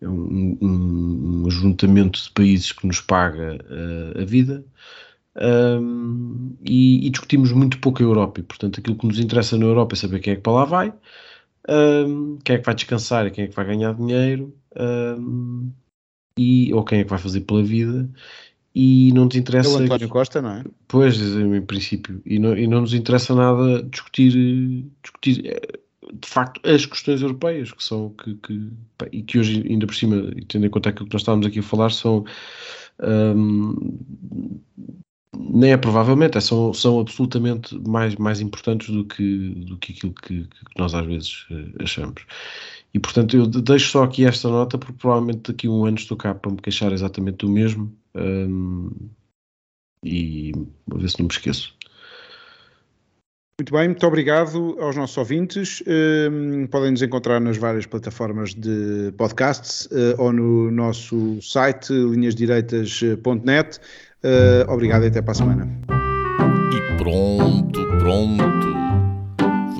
é um, um, um, ajuntamento de países que nos paga uh, a vida. Um, e, e, discutimos muito pouco a Europa e portanto aquilo que nos interessa na Europa é saber quem é que para lá vai um, quem é que vai descansar e quem é que vai ganhar dinheiro um, e, ou quem é que vai fazer pela vida e não te interessa. É o António Costa, não é? Pois, em princípio, e não, e não nos interessa nada discutir, discutir eh, de facto as questões europeias que são que, que e que hoje ainda por cima, tendo em conta aquilo que nós estávamos aqui a falar, são hum, nem é provavelmente, é, são, são absolutamente mais, mais importantes do que, do que aquilo que, que nós às vezes eh, achamos. E portanto eu deixo só aqui esta nota porque provavelmente daqui a um ano estou cá para me queixar exatamente do mesmo um, e vou ver se não me esqueço. Muito bem, muito obrigado aos nossos ouvintes. Um, podem nos encontrar nas várias plataformas de podcasts uh, ou no nosso site linhasdireitas.net. Uh, obrigado e até para a semana. E pronto, pronto.